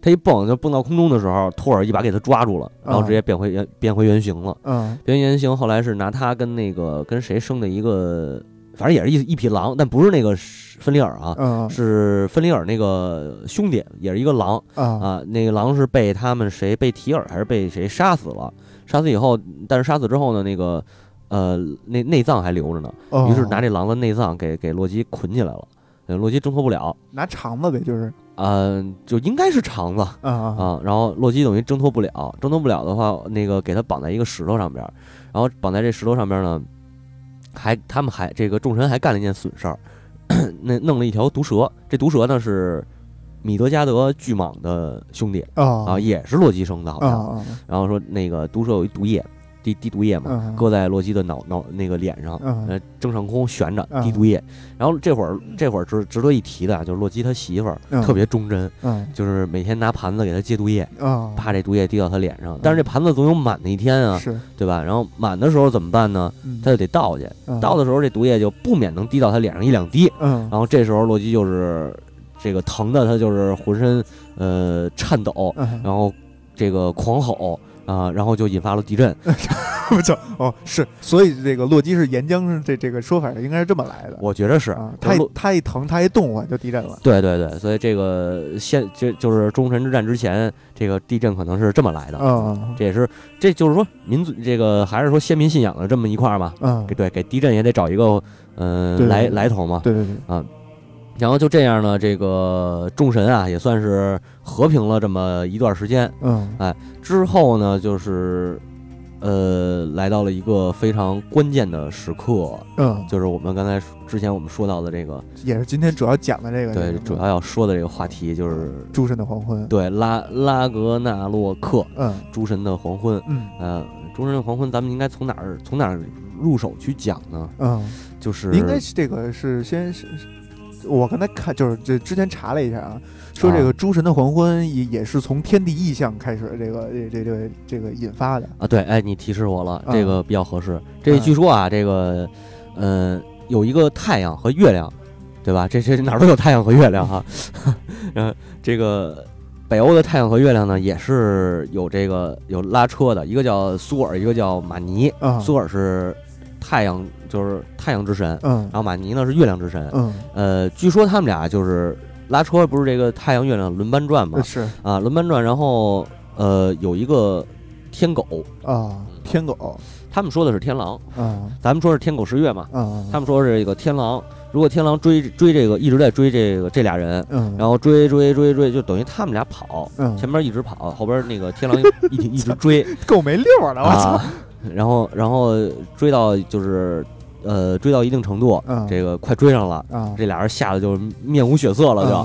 他一蹦就蹦到空中的时候，托尔一把给他抓住了，然后直接变回原变回原形了。嗯，变原形，后来是拿他跟那个跟谁生的一个，反正也是一一匹狼，但不是那个芬里尔啊，是芬里尔那个兄弟，也是一个狼啊，那个狼是被他们谁被提尔还是被谁杀死了？杀死以后，但是杀死之后呢，那个。呃，内内脏还留着呢，于是拿这狼的内脏给给洛基捆起来了，洛基挣脱不了，拿肠子呗，就是，嗯，就应该是肠子。啊啊，然后洛基等于挣脱不了，挣脱不了的话，那个给他绑在一个石头上边，然后绑在这石头上边呢，还他们还这个众神还干了一件损事儿，[CLEARS THROAT] 那弄了一条毒蛇，这毒蛇呢是米德加德巨蟒的兄弟。啊，也是洛基生的，好像，然后说那个毒蛇有一毒液。滴滴毒液嘛，搁在洛基的脑脑那个脸上，呃，正上空悬着滴毒液。然后这会儿这会儿值值得一提的啊就是洛基他媳妇儿特别忠贞，就是每天拿盘子给他接毒液，怕这毒液滴到他脸上。但是这盘子总有满的一天啊，对吧？然后满的时候怎么办呢？他就得倒去，倒的时候这毒液就不免能滴到他脸上一两滴。然后这时候洛基就是这个疼的他就是浑身呃颤抖，然后这个狂吼。啊，然后就引发了地震。[LAUGHS] 不就哦，是，所以这个洛基是岩浆这这个说法应该是这么来的。我觉得是啊，它一它一疼，它一动唤，就地震了。对对对，所以这个先就就是忠臣之战之前，这个地震可能是这么来的。嗯，这也是，这就是说民族这个还是说先民信仰的这么一块嘛。嗯，对，给地震也得找一个嗯来来头嘛。对对对啊。然后就这样呢，这个众神啊也算是和平了这么一段时间。嗯，哎，之后呢，就是呃，来到了一个非常关键的时刻。嗯，就是我们刚才之前我们说到的这个，也是今天主要讲的这个。对，主要要说的这个话题就是诸神的黄昏。对，拉拉格纳洛克。嗯，诸神的黄昏。嗯，呃，诸神的黄昏，咱们应该从哪儿从哪儿入手去讲呢？嗯，就是应该是这个是先是。我刚才看，就是这之前查了一下啊，说这个诸神的黄昏也也是从天地意象开始，这个这这这这个引发的啊。对，哎，你提示我了，这个比较合适。这据说啊，这个嗯，有一个太阳和月亮，对吧？这这哪儿都有太阳和月亮哈。[LAUGHS] 嗯，这个北欧的太阳和月亮呢，也是有这个有拉车的，一个叫苏尔，一个叫马尼。苏尔是太阳。就是太阳之神，嗯，然后马尼呢是月亮之神，嗯，呃，据说他们俩就是拉车，不是这个太阳月亮轮班转嘛？是。啊，轮班转，然后呃有一个天狗。啊，天狗，他们说的是天狼，啊，咱们说是天狗食月嘛，啊，他们说是这个天狼，如果天狼追追这个一直在追这个这俩人，嗯，然后追追追追，就等于他们俩跑，嗯，前面一直跑，后边那个天狼一一直追，[LAUGHS] 够没溜的，我操，然后然后追到就是。呃，追到一定程度，这个快追上了，这俩人吓得就是面无血色了，就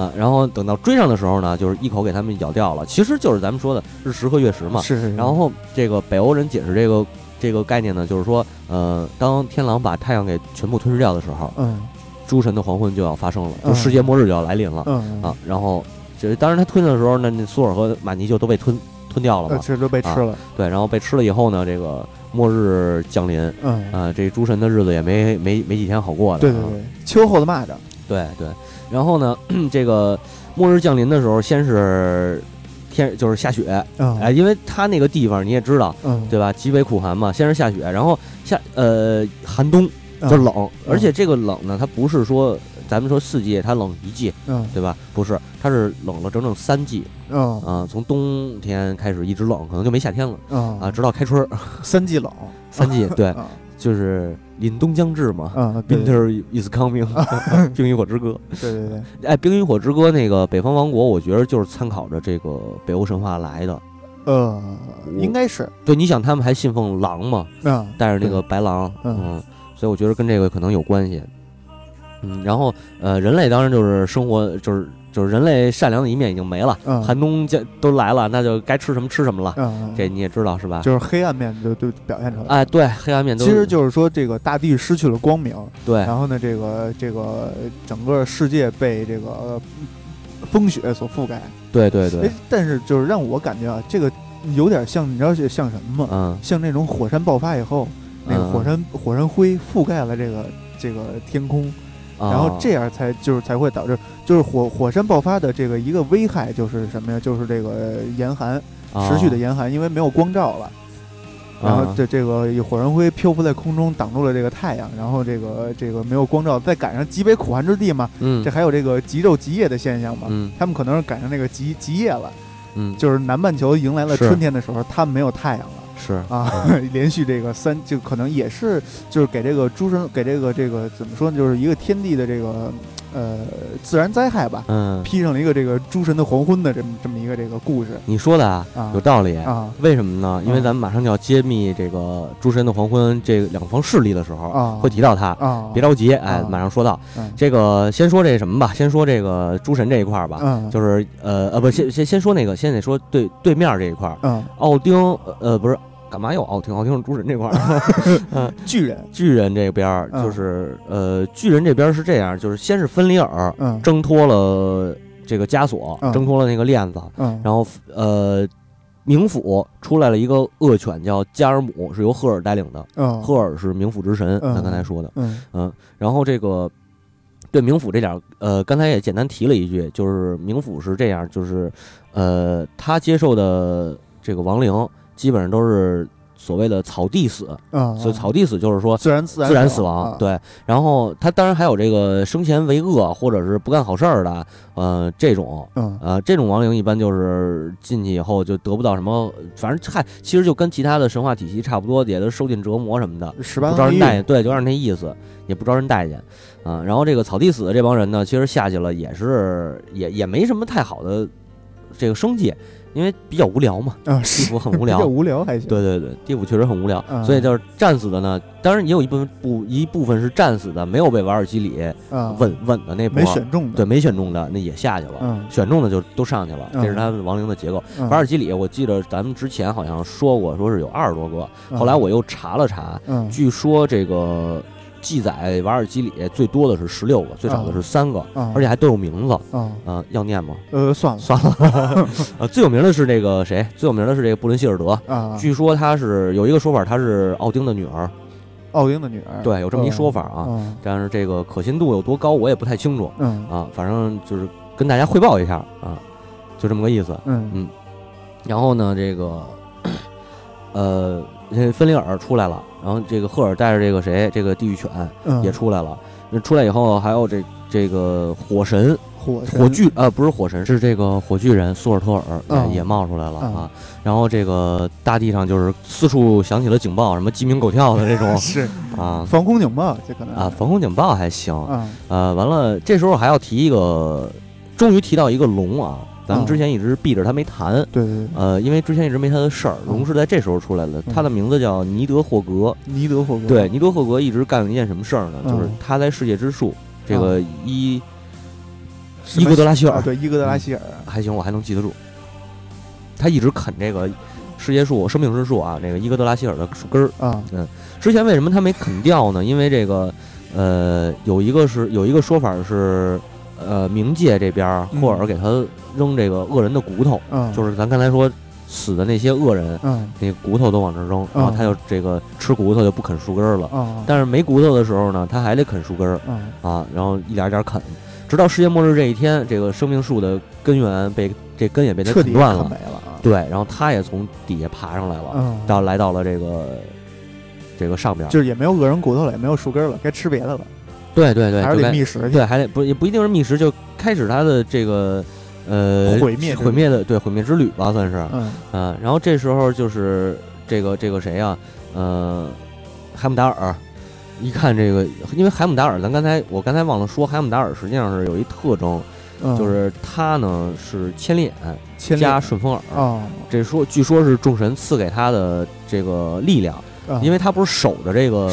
啊，然后等到追上的时候呢，就是一口给他们咬掉了。其实就是咱们说的日食和月食嘛。是是。然后这个北欧人解释这个这个概念呢，就是说，呃，当天狼把太阳给全部吞噬掉的时候，嗯，诸神的黄昏就要发生了，就世界末日就要来临了，嗯啊，然后这当然他吞的时候呢，那苏尔和马尼就都被吞吞掉了嘛，其实都被吃了。对，然后被吃了以后呢，这个。末日降临，嗯啊，这诸神的日子也没没没几天好过的。对对对，秋后的蚂蚱。对对，然后呢，[CLEARS THROAT] 这个末日降临的时候，先是天就是下雪，哎，因为它那个地方你也知道，嗯，对吧？极为苦寒嘛，先是下雪，然后下呃寒冬就冷，而且这个冷呢，它不是说。咱们说四季，它冷一季，嗯，对吧？不是，它是冷了整整三季，嗯。啊，从冬天开始一直冷，可能就没夏天了，啊，直到开春，[LAUGHS] 三季冷，三季对，[LAUGHS] 就是凛冬将至嘛，嗯，Winter is coming，[LAUGHS] 冰与火之歌，对对对，哎，冰与火之歌那个北方王国，我觉得就是参考着这个北欧神话来的，呃，应该是，对，你想他们还信奉狼嘛，嗯，带着那个白狼，嗯，所以我觉得跟这个可能有关系。嗯，然后呃，人类当然就是生活，就是就是人类善良的一面已经没了。嗯，寒冬将都来了，那就该吃什么吃什么了。嗯，这你也知道是吧？就是黑暗面就就表现出来。哎，对，黑暗面都。其实就是说，这个大地失去了光明。对。然后呢，这个这个整个世界被这个风雪所覆盖。对对对。哎，但是就是让我感觉啊，这个有点像，你知道像什么吗？嗯。像那种火山爆发以后，那个火山火山灰覆盖了这个这个天空。然后这样才就是才会导致，就是火火山爆发的这个一个危害就是什么呀？就是这个严寒，持续的严寒，因为没有光照了。然后这这个火山灰漂浮在空中，挡住了这个太阳，然后这个这个没有光照，再赶上极北苦寒之地嘛，嗯，这还有这个极昼极夜的现象嘛，嗯，他们可能是赶上那个极极夜了，嗯，就是南半球迎来了春天的时候，他们没有太阳了。是。啊，[LAUGHS] 连续这个三，就可能也是，就是给这个诸神，给这个这个怎么说呢，就是一个天地的这个呃自然灾害吧，嗯，披上了一个这个诸神的黄昏的这么这么一个这个故事。你说的啊，有道理。啊？为什么呢？因为咱们马上就要揭秘这个诸神的黄昏这两方势力的时候啊，会提到他啊，别着急，哎，马上说到。这个，先说这什么吧，先说这个诸神这一块儿吧，嗯，就是呃呃不，先先先说那个，先得说对对面这一块儿，嗯，奥丁呃不是。干嘛有奥汀？奥汀是诸神这块儿，[LAUGHS] [LAUGHS] 嗯，巨人，巨人这边儿就是呃，巨人这边是这样，就是先是芬里尔挣脱了这个枷锁，挣脱了那个链子，然后呃，冥府出来了一个恶犬叫加尔姆，是由赫尔带领的，赫尔是冥府之神，咱刚才说的，嗯，然后这个对冥府这点，呃，刚才也简单提了一句，就是冥府是这样，就是呃，他接受的这个亡灵。基本上都是。所谓的草地死，啊，所以草地死就是说自然自然死亡，对。然后他当然还有这个生前为恶或者是不干好事儿的，呃，这种，呃，这种亡灵一般就是进去以后就得不到什么，反正嗨，其实就跟其他的神话体系差不多，也都受尽折磨什么的，不招人待见，对，就是那意思，也不招人待见，啊。然后这个草地死的这帮人呢，其实下去了也是也也没什么太好的这个生计。因为比较无聊嘛，啊，地府很无聊，无聊还行。对对对，地府确实很无聊，所以就是战死的呢，当然也有一部分不一部分是战死的，没有被瓦尔基里稳稳的那波没选中的，对，没选中的那也下去了，选中的就都上去了，这是他亡灵的结构。瓦尔基里，我记得咱们之前好像说过，说是有二十多个，后来我又查了查，据说这个。记载瓦尔基里最多的是十六个，最少的是三个，而且还都有名字。啊，要念吗？呃，算了算了。呃，[LAUGHS] 最有名的是这个谁？最有名的是这个布伦希尔德。啊，据说他是有一个说法，他是奥丁的女儿。奥丁的女儿。对，有这么一说法啊。但是这个可信度有多高，我也不太清楚。嗯。啊，反正就是跟大家汇报一下啊，就这么个意思。嗯嗯。然后呢，这个，[CLEARS THROAT] 呃。这芬里尔出来了，然后这个赫尔带着这个谁，这个地狱犬也出来了。那出来以后，还有这这个火神火火炬呃，不是火神，是这个火炬人苏尔特尔也也冒出来了啊。然后这个大地上就是四处响起了警报，什么鸡鸣狗跳的这种 [LAUGHS] 是啊，防空警报这可能啊，防空警报还行啊。呃，完了，这时候还要提一个，终于提到一个龙啊。咱们之前一直避着他没谈，对对，呃，因为之前一直没他的事儿。龙是在这时候出来的，他的名字叫尼德霍格。尼德霍格，对，尼德霍格一直干了一件什么事儿呢？就是他在世界之树这个伊伊格德拉希尔，对，伊格德拉希尔还行，我还能记得住。他一直啃这个世界树、生命之树啊，那个伊格德拉希尔的树根儿啊。嗯，之前为什么他没啃掉呢？因为这个，呃，有一个是有一个说法是。呃，冥界这边霍尔给他扔这个恶人的骨头，嗯，就是咱刚才说死的那些恶人，嗯，那骨头都往这扔，然后他就这个吃骨头就不啃树根了，嗯，但是没骨头的时候呢，他还得啃树根儿，嗯，啊，然后一点点啃，直到世界末日这一天，这个生命树的根源被这根也被他啃断了，没了，对，然后他也从底下爬上来了，嗯，到来到了这个这个上边，就是也没有恶人骨头了，也没有树根了，该吃别的了。对对对，还是得觅食去。对，还得不也不一定是觅食，就开始他的这个呃毁灭毁灭的对毁灭之旅吧，算是嗯啊。然后这时候就是这个这个谁呀？呃，海姆达尔。一看这个，因为海姆达尔，咱刚才我刚才忘了说，海姆达尔实际上是有一特征，就是他呢是千里眼加顺风耳啊。这说据说是众神赐给他的这个力量。因为他不是守着这个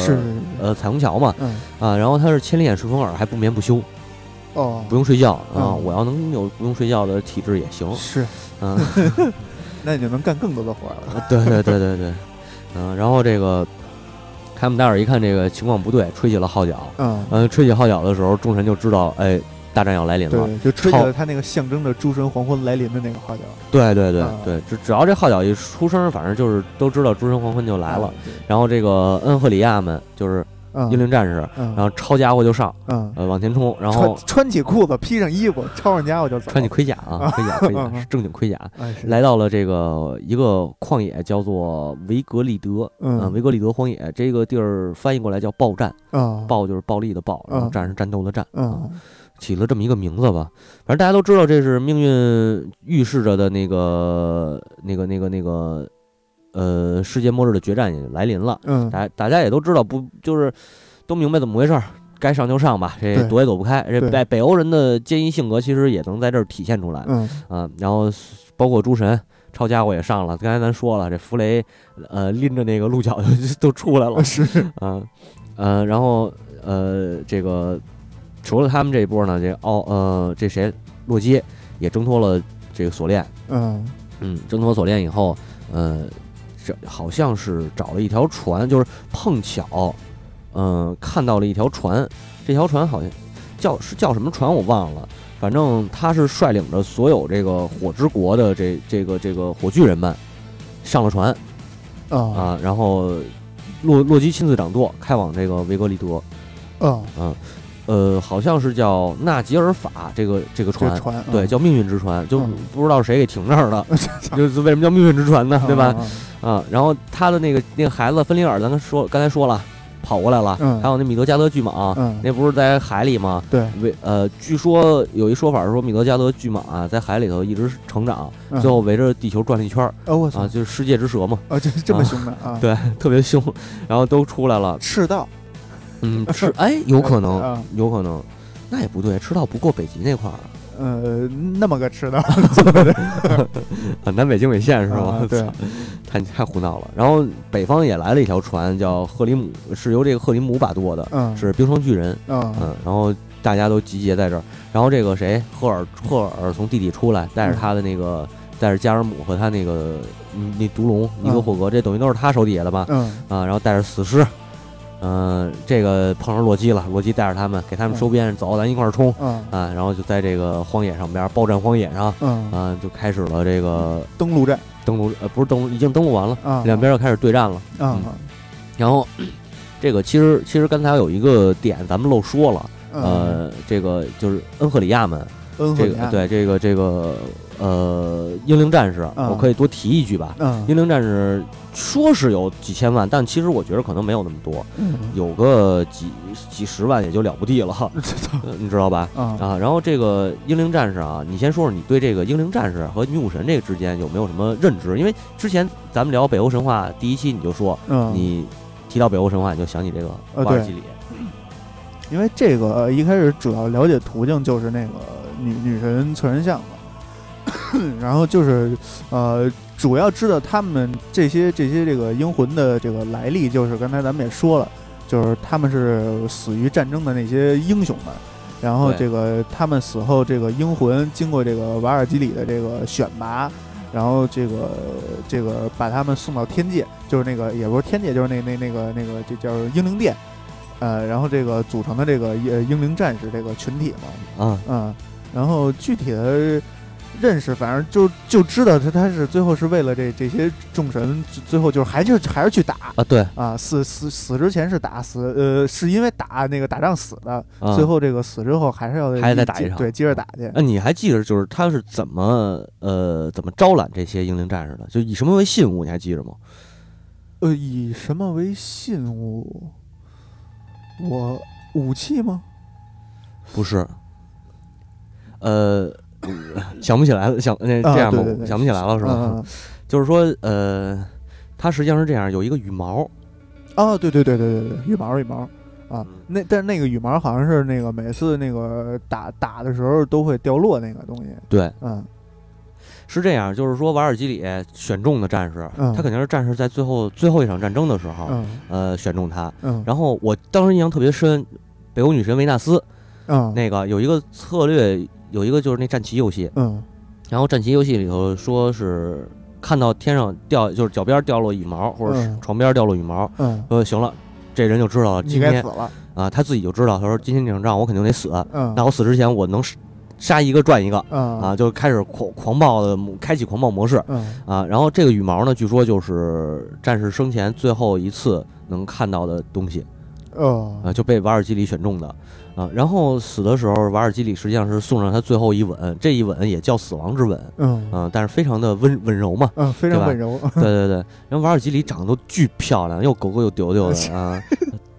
呃彩虹桥嘛，啊，然后他是千里眼顺风耳，还不眠不休，哦，不用睡觉啊！我要能有不用睡觉的体质也行，是，嗯，[LAUGHS] 那你就能干更多的活了。对对对对对，嗯，然后这个凯姆达尔一看这个情况不对，吹起了号角，嗯，吹起号角的时候，众神就知道，哎。大战要来临了，就吹起了他那个象征着诸神黄昏来临的那个号角。对对对对，只只要这号角一出声，反正就是都知道诸神黄昏就来了。然后这个恩赫里亚们就是英灵战士，然后抄家伙就上，呃，往前冲，然后穿起裤子，披上衣服，抄上家伙就走。穿起盔甲啊，[LAUGHS] 盔甲盔甲正经盔甲，来到了这个一个旷野，叫做维格利德，嗯，维格利德荒野，这个地儿翻译过来叫暴战，暴就是暴力的暴，然后战是战斗的战，嗯。起了这么一个名字吧，反正大家都知道这是命运预示着的那个、那个、那个、那个，呃，世界末日的决战也来临了。嗯，大大家也都知道，不就是都明白怎么回事儿？该上就上吧，这躲也躲不开。这北北欧人的坚毅性格其实也能在这儿体现出来。嗯啊，然后包括诸神抄家伙也上了。刚才咱说了，这弗雷呃拎着那个鹿角就都出来了。是啊，呃，然后呃这个。除了他们这一波呢，这奥呃这谁洛基也挣脱了这个锁链，嗯。嗯，挣脱锁链以后，呃，这好像是找了一条船，就是碰巧，嗯，看到了一条船，这条船好像叫是叫什么船我忘了，反正他是率领着所有这个火之国的这这个这个火炬人们上了船，啊，然后洛洛基亲自掌舵开往这个维格利德，嗯嗯。呃，好像是叫纳吉尔法这个这个船，船对，叫命运之船，就不知道谁给停那儿了，[LAUGHS] [LAUGHS] 就是为什么叫命运之船呢？对吧？啊，然后他的那个那个孩子芬里尔，咱们说刚才说了。跑过来了，还有那米德加德巨蟒，那不是在海里吗？对，为呃，据说有一说法是说米德加德巨蟒啊，在海里头一直成长，最后围着地球转了一圈儿。哦，我操，就是世界之蛇嘛。啊，这这么凶的啊？对，特别凶，然后都出来了。赤道，嗯，吃，哎，有可能，[LAUGHS] 有可能，那也不对，赤道不过北极那块儿。呃，那么个吃的，[LAUGHS] 南北经纬线是吗？对，[LAUGHS] 太太胡闹了。然后北方也来了一条船，叫赫里姆，是由这个赫里姆把舵的，是冰霜巨人。嗯嗯，然后大家都集结在这儿。然后这个谁，赫尔赫尔从地底出来，带着他的那个，带着加尔姆和他那个那毒龙尼格霍格，这等于都是他手底下的吧？嗯啊，然后带着死尸。嗯，这个碰上洛基了，洛基带着他们给他们收编，走，咱一块儿冲，啊，然后就在这个荒野上边，爆战荒野上，嗯，就开始了这个登陆战，登陆呃不是登陆，已经登陆完了，两边又开始对战了，嗯，然后这个其实其实刚才有一个点咱们漏说了，呃，这个就是恩赫里亚们，这个对这个这个。呃，英灵战士，我可以多提一句吧。英灵战士说是有几千万，但其实我觉得可能没有那么多，有个几几十万也就了不地了，[LAUGHS] 你知道吧？啊，然后这个英灵战士啊，你先说说你对这个英灵战士和女武神这个之间有没有什么认知？因为之前咱们聊北欧神话第一期你就说，你提到北欧神话你就想起这个瓦尔基里，因为这个一开始主要了解途径就是那个女女神侧人像嘛。[COUGHS] 然后就是，呃，主要知道他们这些这些这个英魂的这个来历，就是刚才咱们也说了，就是他们是死于战争的那些英雄们。然后这个他们死后，这个英魂经过这个瓦尔基里的这个选拔，然后这个这个把他们送到天界，就是那个也不是天界，就是那那那个那个这叫英灵殿，呃，然后这个组成的这个英灵战士这个群体嘛，啊嗯，然后具体的。认识，反正就就知道他他是最后是为了这这些众神，最后就是还就还是去打啊，对啊，死死死之前是打死，呃，是因为打那个打仗死的，最后这个死之后还是要还得再打一场，对，接着打去。那你还记得就是他是怎么呃怎么招揽这些英灵战士的？就以什么为信物？你还记着吗？呃，以什么为信物？我武器吗？不是，呃。想不起来了，想那这样吧，想不起来了是吧？就是说，呃，它实际上是这样，有一个羽毛。哦，对对对对对对，羽毛羽毛啊，那但是那个羽毛好像是那个每次那个打打的时候都会掉落那个东西。对，嗯，是这样，就是说瓦尔基里选中的战士，他肯定是战士在最后最后一场战争的时候，呃，选中他。嗯，然后我当时印象特别深，北欧女神维纳斯，嗯，那个有一个策略。有一个就是那战旗游戏，嗯，然后战旗游戏里头说是看到天上掉，就是脚边掉落羽毛，或者是床边掉落羽毛，嗯，说行了，这人就知道了，今天死了。啊，他自己就知道，他说今天这场仗我肯定得死，嗯，那我死之前我能杀一个赚一个，啊，就开始狂狂暴的开启狂暴模式，嗯，啊，然后这个羽毛呢，据说就是战士生前最后一次能看到的东西，哦，啊，就被瓦尔基里选中的。啊，然后死的时候，瓦尔基里实际上是送上他最后一吻，这一吻也叫死亡之吻，嗯但是非常的温温柔嘛，嗯，非常温柔，对对对。然后瓦尔基里长得都巨漂亮，又狗狗又丢丢的 [LAUGHS] 啊，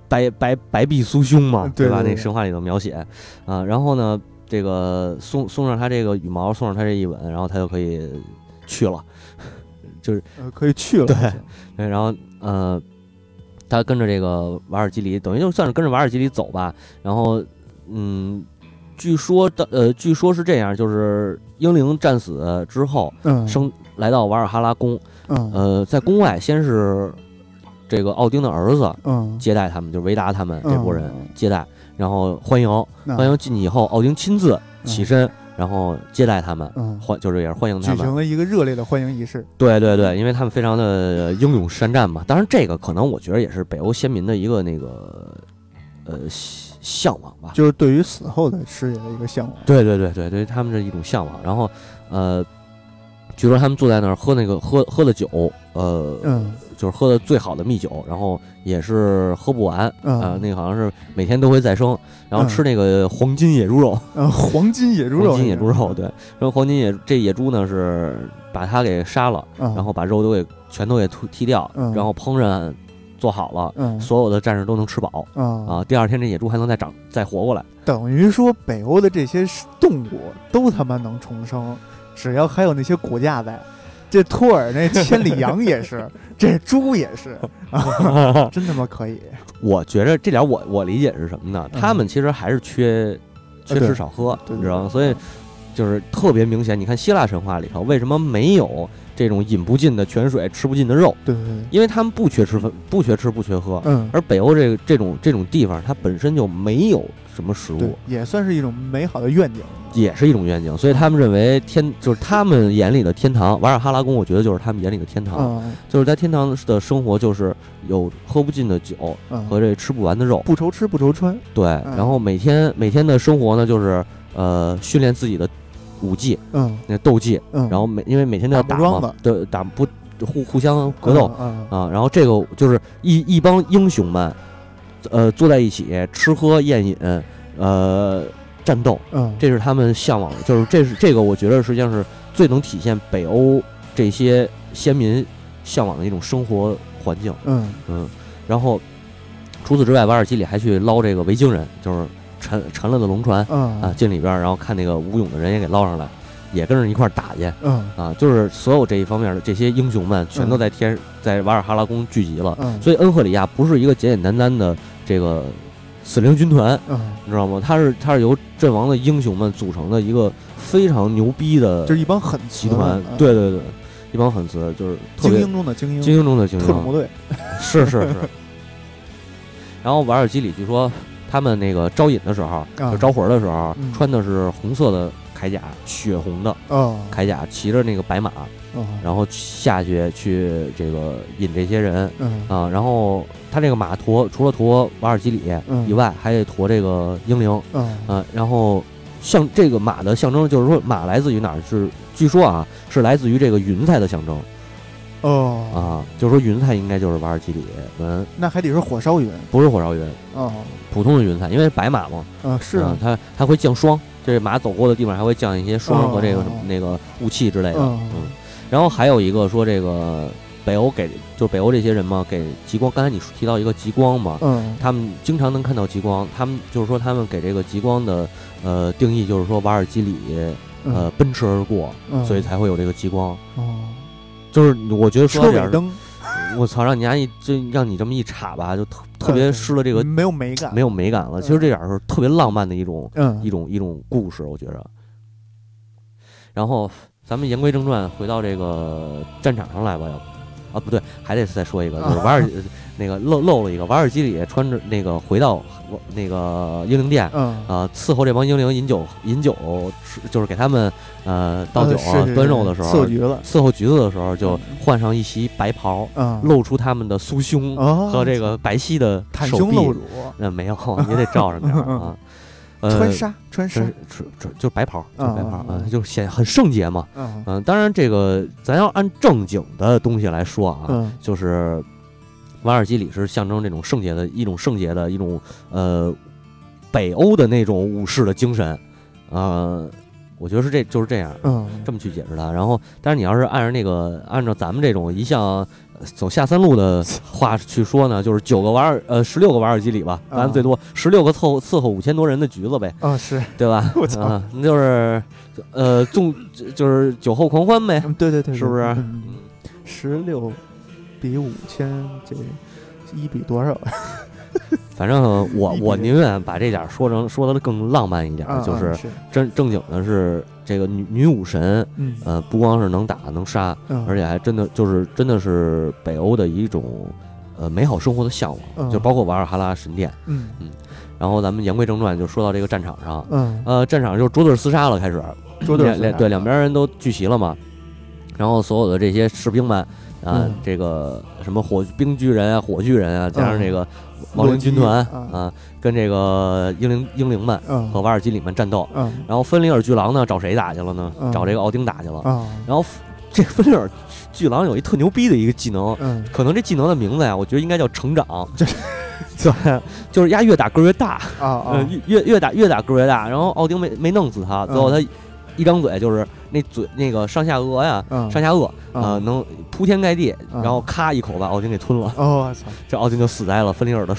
白白白臂酥胸嘛，对吧？那神话里头描写啊，然后呢，这个送送上他这个羽毛，送上他这一吻，然后他就可以去了，[LAUGHS] 就是可以去了，对，然后呃。他跟着这个瓦尔基里，等于就算是跟着瓦尔基里走吧。然后，嗯，据说的，呃，据说是这样，就是英灵战死之后，生来到瓦尔哈拉宫，呃，在宫外先是这个奥丁的儿子接待他们，就是维达他们这波人接待，然后欢迎欢迎进去以后，奥丁亲自起身。然后接待他们，欢就是也是欢迎他们，举行了一个热烈的欢迎仪式。对对对，因为他们非常的英勇善战嘛。当然，这个可能我觉得也是北欧先民的一个那个呃向往吧，就是对于死后的世界的一个向往。对对对对，对于他们的一种向往。然后呃，据说他们坐在那儿喝那个喝喝的酒，呃，嗯，就是喝的最好的蜜酒，然后也是喝不完，啊，那个好像是每天都会再生，然后吃那个黄金野猪肉，[LAUGHS] 啊，黄金野猪肉，黄金野猪肉，对，然后黄金野这野猪呢是把它给杀了，然后把肉都给全都给剔剔掉，然后烹饪。做好了，嗯，所有的战士都能吃饱嗯啊！第二天这野猪还能再长再活过来，等于说北欧的这些动物都他妈能重生，只要还有那些骨架在。这托尔那千里羊也是，这猪也是，真他妈可以。[LAUGHS] 我觉着这点我我理解是什么呢？他们其实还是缺缺吃少喝，你知道吗？所以就是特别明显。你看希腊神话里头为什么没有？这种饮不尽的泉水，吃不尽的肉，对对对，因为他们不缺吃饭，不缺吃，不缺喝，嗯，而北欧这个这种这种地方，它本身就没有什么食物，也算是一种美好的愿景，也是一种愿景，所以他们认为天就是他们眼里的天堂，瓦尔哈拉宫，我觉得就是他们眼里的天堂，就是在天堂的生活就是有喝不尽的酒和这吃不完的肉，不愁吃不愁穿，对，然后每天每天的生活呢，就是呃训练自己的。武技，嗯，那斗技，嗯，然后每因为每天都要打嘛，对，打不互互相格斗，啊，然后这个就是一一帮英雄们，呃，坐在一起吃喝宴饮，呃，战斗，嗯，这是他们向往的，就是这是这个我觉得实际上是最能体现北欧这些先民向往的一种生活环境，嗯。嗯，然后除此之外，瓦尔基里还去捞这个维京人，就是。沉沉了的龙船，啊，进里边，然后看那个吴勇的人也给捞上来，也跟着一块打去，嗯，啊，就是所有这一方面的这些英雄们，全都在天，在瓦尔哈拉宫聚集了，所以恩赫里亚不是一个简简单单的这个死灵军团，你知道吗？他是他是由阵亡的英雄们组成的一个非常牛逼的，就是一帮狠集团，对对对，一帮狠词，就是精英中的精英，精英中的精英，特种部队，是是是，[LAUGHS] 然后瓦尔基里据说。他们那个招引的时候，就招魂的时候，穿的是红色的铠甲，血红的铠甲，骑着那个白马，然后下去去这个引这些人啊。然后他这个马驮除了驮瓦尔基里以外，还得驮这个英灵啊。然后像这个马的象征，就是说马来自于哪儿？是据说啊，是来自于这个云彩的象征。哦。啊，就是说云彩应该就是瓦尔基里文，那还得是火烧云，不是火烧云。哦，普通的云彩，因为白马嘛，啊是，它它会降霜，就是马走过的地方还会降一些霜和这个什么那个雾气之类的，嗯，然后还有一个说这个北欧给就是北欧这些人嘛，给极光，刚才你提到一个极光嘛，嗯，他们经常能看到极光，他们就是说他们给这个极光的呃定义就是说瓦尔基里呃奔驰而过，所以才会有这个极光，哦。就是我觉得说点灯，我操，让你家一就让你这么一插吧，就特特别失了这个没有美感，没有美感了。其实这点是特别浪漫的一种一种一种故事，我觉着。然后咱们言归正传，回到这个战场上来吧，要不啊不对，还得再说一个，就是 [LAUGHS] 瓦尔。那个漏漏了一个，瓦尔基里穿着那个回到那个英灵殿，嗯啊，伺候这帮英灵饮酒饮酒，就是给他们呃倒酒啊端肉的时候，伺候橘子，伺候橘子的时候，就换上一袭白袍，露出他们的酥胸和这个白皙的手臂，那没有，也得罩上点啊。穿纱，穿纱，穿穿就白袍，就白袍啊，就显很圣洁嘛。嗯，当然这个咱要按正经的东西来说啊，就是。瓦尔基里是象征这种圣洁的一种圣洁的一种呃北欧的那种武士的精神，呃，我觉得是这就是这样，嗯，这么去解释它。然后，但是你要是按照那个按照咱们这种一向走下三路的话去说呢，就是九个瓦尔呃十六个瓦尔基里吧，咱最多十六个伺候伺候五千多人的橘子呗，嗯是对吧？我操，那就是呃纵就是酒后狂欢呗，对对对，是不是？十六。比五千这一比多少？[LAUGHS] 反正我我宁愿把这点说成说的更浪漫一点，就是正正经的是这个女女武神，呃，不光是能打能杀，而且还真的就是真的是北欧的一种呃美好生活的向往，就包括瓦尔哈拉神殿，嗯。嗯。然后咱们言归正传，就说到这个战场上，嗯。呃，战场就是捉对厮杀了，开始。捉对对两边人都聚齐了嘛，然后所有的这些士兵们。啊，这个什么火冰巨人啊，火巨人啊，加上这个亡灵军团啊，跟这个英灵英灵们和瓦尔基里们战斗。然后芬里尔巨狼呢，找谁打去了呢？找这个奥丁打去了。然后这个芬里尔巨狼有一特牛逼的一个技能，嗯，可能这技能的名字呀，我觉得应该叫成长，[LAUGHS] 对，就是压越打个儿越大啊，越越打越打个儿越大，然后奥丁没没弄死他，最后他一张嘴就是那嘴那个上下颚呀，上下颚啊，能铺天盖地，然后咔一口把奥丁给吞了，哦我操，这奥丁就死在了芬里尔的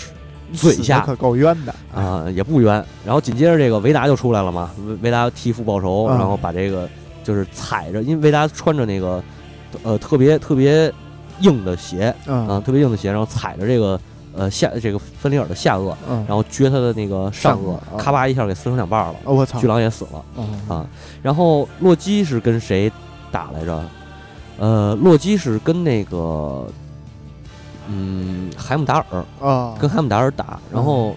嘴下，可够冤的啊，也不冤。然后紧接着这个维达就出来了嘛，维维达替父报仇，然后把这个就是踩着，因为维达穿着那个呃特别特别硬的鞋啊，特别硬的鞋，然后踩着这个呃下这个芬里尔的下颚，然后撅他的那个上颚，咔吧一下给撕成两半了。我操，巨狼也死了啊。然后洛基是跟谁打来着？呃，洛基是跟那个。嗯，海姆达尔啊，跟海姆达尔打，然后，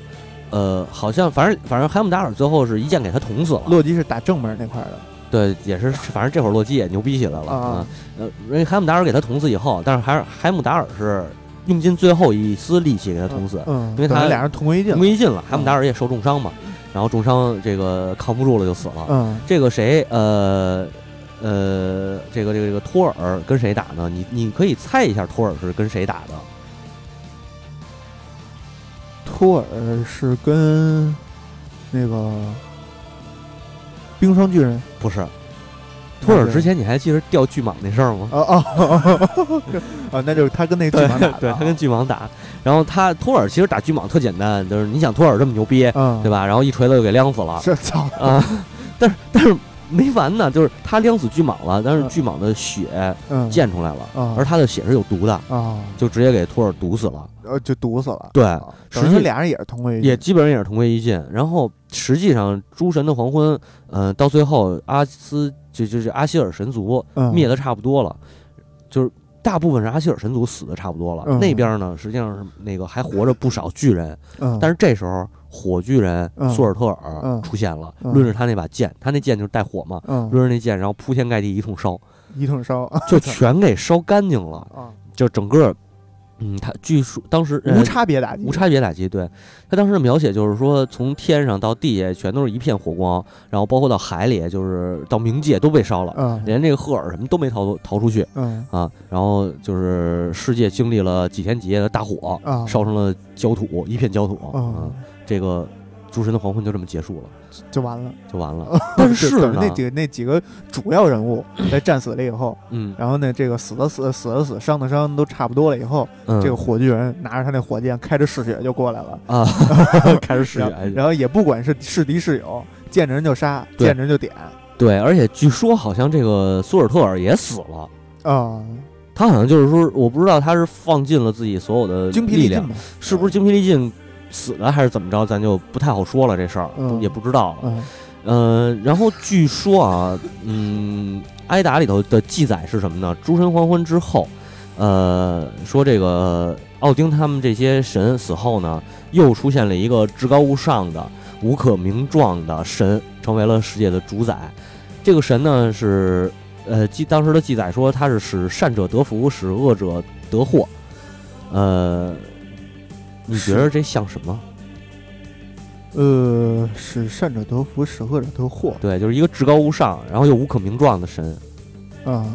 呃，好像反正反正海姆达尔最后是一剑给他捅死了。洛基是打正门那块的，对，也是，反正这会儿洛基也牛逼起来了啊。呃，因为海姆达尔给他捅死以后，但是还是海姆达尔是用尽最后一丝力气给他捅死，嗯，因为他俩人同归于尽，同归于尽了。海姆达尔也受重伤嘛，然后重伤这个扛不住了就死了。嗯，这个谁，呃呃，这个这个这个托尔跟谁打呢？你你可以猜一下托尔是跟谁打的？托尔是跟那个冰霜巨人不是？托尔之前你还记得钓巨蟒那事儿吗？哦哦，啊，[LAUGHS] 那就是他跟那巨蟒打，对他跟巨蟒打。然后他托尔其实打巨蟒特简单，就是你想托尔这么牛逼，对吧？然后一锤子就给晾死了。是操啊！但是但是没完呢，就是他晾死巨蟒了，但是巨蟒的血溅出来了，而他的血是有毒的啊，就直接给托尔毒死了。呃，就毒死了。对，实际俩人也是同归于尽，也基本上也是同归于尽。然后实际上，诸神的黄昏，呃，到最后阿斯就就是阿希尔神族灭的差不多了，就是大部分是阿希尔神族死的差不多了。那边呢，实际上是那个还活着不少巨人。但是这时候火巨人索尔特尔出现了，抡着他那把剑，他那剑就是带火嘛，抡着那剑，然后铺天盖地一通烧，一通烧，[LAUGHS] 就全给烧干净了。就整个。嗯，他据说当时无差别打击，无差别打击。对他当时的描写就是说，从天上到地下全都是一片火光，然后包括到海里，就是到冥界都被烧了，嗯，连这个赫尔什么都没逃逃出去，嗯啊，然后就是世界经历了几天几夜的大火，烧成了焦土，一片焦土，嗯，这个。诸神的黄昏就这么结束了，就完了，就完了。[LAUGHS] 但是那几个那几个主要人物在战死了以后，嗯，然后呢，这个死的死，死的死，伤的伤，都差不多了以后，这个火炬人拿着他那火箭，开着嗜血就过来了。啊，[LAUGHS] 开着嗜血，然后也不管是是敌是友，见着人就杀，见着人就点。对，而且据说好像这个苏尔特尔也死了。啊，他好像就是说，我不知道他是放尽了自己所有的精疲力量，是不是精疲力尽？死了还是怎么着，咱就不太好说了。这事儿也不知道了。嗯，然后据说啊，嗯，埃达里头的记载是什么呢？诸神黄昏之后，呃，说这个奥丁他们这些神死后呢，又出现了一个至高无上的、无可名状的神，成为了世界的主宰。这个神呢是，呃，记当时的记载说他是使善者得福，使恶者得祸。呃。你觉得这像什么？呃，使善者得福，使恶者得祸。对，就是一个至高无上，然后又无可名状的神。啊，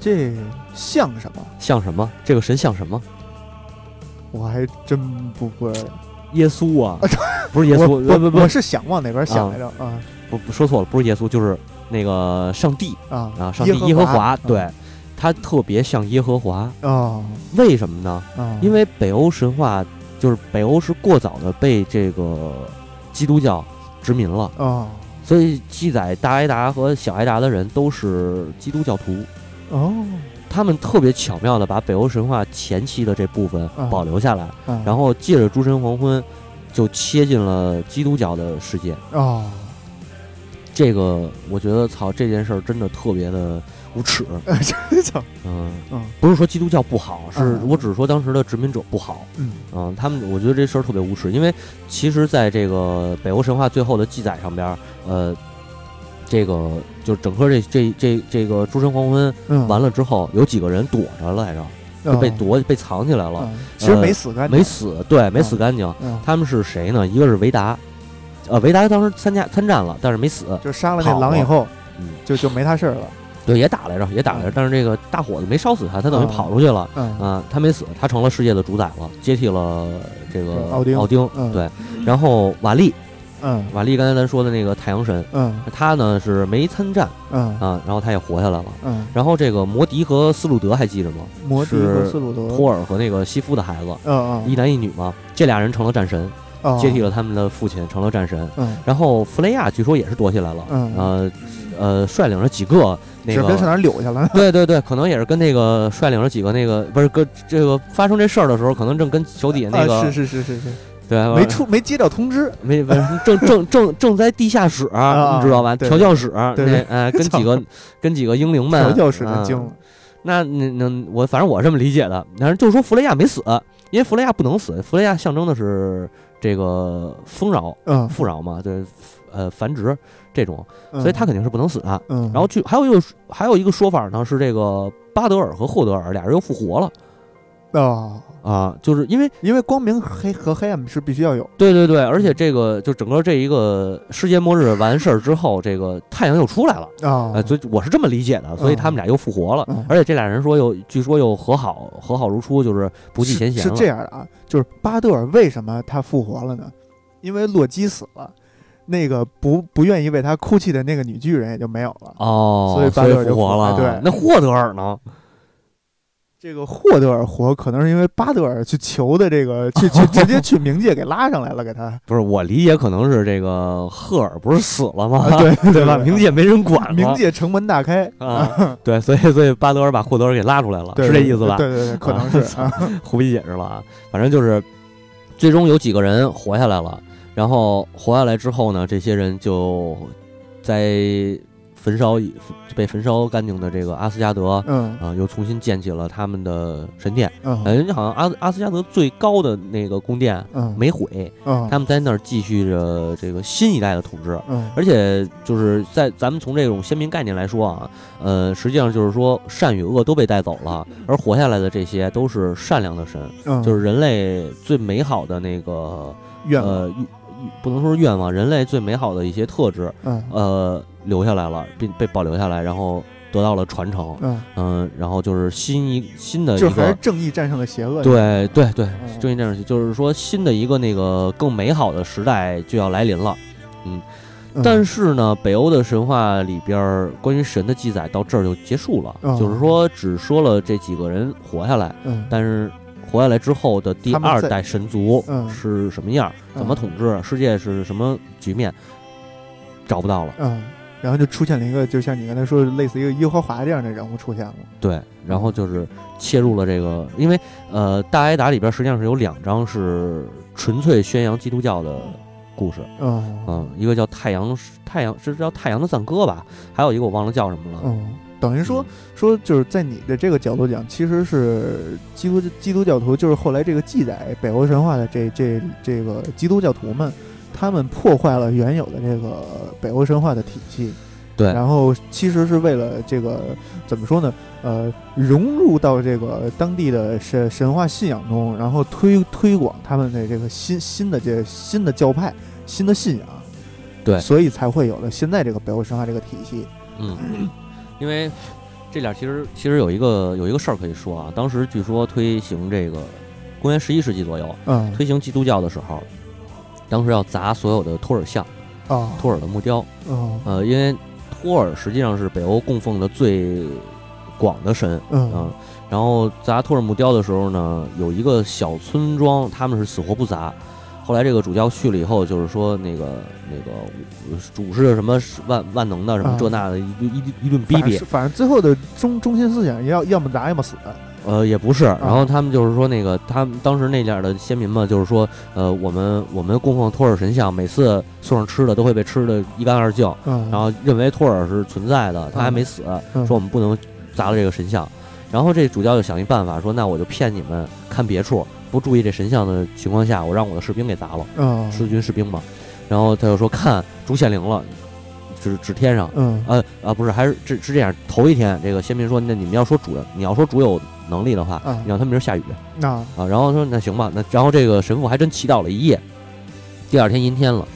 这像什么？像什么？这个神像什么？我还真不会。耶稣啊，不是耶稣，不不不，我是想往哪边想来着啊？不不说错了，不是耶稣，就是那个上帝啊啊，上帝耶和华，对。他特别像耶和华啊？为什么呢？因为北欧神话就是北欧是过早的被这个基督教殖民了啊，所以记载大埃达和小埃达的人都是基督教徒哦。他们特别巧妙的把北欧神话前期的这部分保留下来，然后借着诸神黄昏就切进了基督教的世界哦。这个我觉得，操，这件事儿真的特别的。无耻，[LAUGHS] 嗯嗯，不是说基督教不好，是我只是说当时的殖民者不好，嗯嗯，他们我觉得这事儿特别无耻，因为其实在这个北欧神话最后的记载上边，呃，这个就整个这这这这个诸神黄昏完了之后，有几个人躲着来着，就被躲被藏起来了，其实没死干净，没死，对，没死干净。他们是谁呢？一个是维达，呃，维达当时参加参战了，但是没死，就杀了那狼以后。嗯，就就没他事儿了。对，也打来着，也打来着，但是这个大火子没烧死他，他等于跑出去了，啊，他没死，他成了世界的主宰了，接替了这个奥丁。奥丁，对，然后瓦力，嗯，瓦力刚才咱说的那个太阳神，嗯，他呢是没参战，嗯啊，然后他也活下来了，嗯，然后这个摩迪和斯鲁德还记着吗？摩迪和斯鲁德，托尔和那个西夫的孩子，嗯嗯，一男一女嘛，这俩人成了战神。接替了他们的父亲，成了战神。嗯，然后弗雷亚据说也是躲起来了。嗯，呃，呃，率领着几个那个是哪溜去了？对对对，可能也是跟那个率领着几个那个不是跟这个发生这事儿的时候，可能正跟手底下那个是是是是是，对，没出没接到通知，没没正正正正在地下室，[LAUGHS] 你知道吧？调教室，对，哎，跟几个跟几个英灵们调教室的精。那那那我反正我这么理解的，但是就是说弗雷亚没死，因为弗雷亚不能死，弗雷亚象征的是。这个丰饶，嗯，富饶嘛，对，呃，繁殖这种，所以他肯定是不能死的。嗯，然后据还有一个还有一个说法呢，是这个巴德尔和霍德尔俩人又复活了。啊啊，就是因为因为光明黑和黑暗是必须要有，对对对，而且这个就整个这一个世界末日完事儿之后，这个太阳又出来了啊，所以我是这么理解的，所以他们俩又复活了，而且这俩人说又据说又和好和好如初，就是不计前嫌是这样的啊，就是巴德尔为什么他复活了呢？因为洛基死了，那个不不愿意为他哭泣的那个女巨人也就没有了哦，所以巴德尔就活了。对，那霍德尔呢？这个霍德尔活可能是因为巴德尔去求的，这个 [LAUGHS] 去去直接去冥界给拉上来了，给他不是我理解可能是这个赫尔不是死了吗？对对吧？冥界没人管，冥界城门大开啊！对，所以所以巴德尔把霍德尔给拉出来了，是这意思吧？对对对，可能是胡逼解释了啊！反正就是最终有几个人活下来了，然后活下来之后呢，这些人就在。焚烧已被焚烧干净的这个阿斯加德，嗯啊，又重新建起了他们的神殿。嗯，人家好像阿阿斯加德最高的那个宫殿，嗯，没毁。嗯，他们在那儿继续着这个新一代的统治。嗯，而且就是在咱们从这种鲜明概念来说啊，呃，实际上就是说善与恶都被带走了，而活下来的这些都是善良的神，嗯，就是人类最美好的那个愿呃，不能说是愿望，人类最美好的一些特质，嗯，呃。留下来了，并被保留下来，然后得到了传承。嗯嗯，然后就是新一新的，就还是正义战胜了邪恶。对对对，正义战胜，就是说新的一个那个更美好的时代就要来临了。嗯，但是呢，北欧的神话里边关于神的记载到这儿就结束了，就是说只说了这几个人活下来。嗯，但是活下来之后的第二代神族是什么样，怎么统治世界是什么局面，找不到了。嗯。然后就出现了一个，就像你刚才说，类似一个耶和华这样的人物出现了。对，然后就是切入了这个，因为呃，大挨打里边实际上是有两章是纯粹宣扬基督教的故事。嗯嗯，一个叫太阳太阳是叫太阳的赞歌吧，还有一个我忘了叫什么了。嗯，等于说说就是在你的这个角度讲，其实是基督基督教徒，就是后来这个记载北欧神话的这这这个基督教徒们。他们破坏了原有的这个北欧神话的体系，对，然后其实是为了这个怎么说呢？呃，融入到这个当地的神神话信仰中，然后推推广他们的这个新新的这新的教派、新的信仰，对，所以才会有了现在这个北欧神话这个体系。嗯，[CLEARS THROAT] 因为这俩其实其实有一个有一个事儿可以说啊，当时据说推行这个公元十一世纪左右，嗯，推行基督教的时候。当时要砸所有的托尔像，啊，托尔的木雕，呃，因为托尔实际上是北欧供奉的最广的神，嗯，然后砸托尔木雕的时候呢，有一个小村庄，他们是死活不砸。后来这个主教去了以后，就是说那个那个主是什么万万能的什么这那的，一一一顿逼逼，反正最后的中中心思想要要么砸要么死。呃，也不是，然后他们就是说，那个他们当时那点的先民嘛，就是说，呃，我们我们供奉托尔神像，每次送上吃的都会被吃的一干二净，然后认为托尔是存在的，他还没死，说我们不能砸了这个神像，然后这主教就想一办法，说那我就骗你们看别处，不注意这神像的情况下，我让我的士兵给砸了，十字军士兵嘛，然后他就说看主显灵了。指指天上，嗯，呃啊，不是，还是是是这样。头一天，这个先民说，那你们要说主，你要说主有能力的话，你让他明儿下雨，那啊，然后说那行吧，那然后这个神父还真祈祷了一夜，第二天阴天了，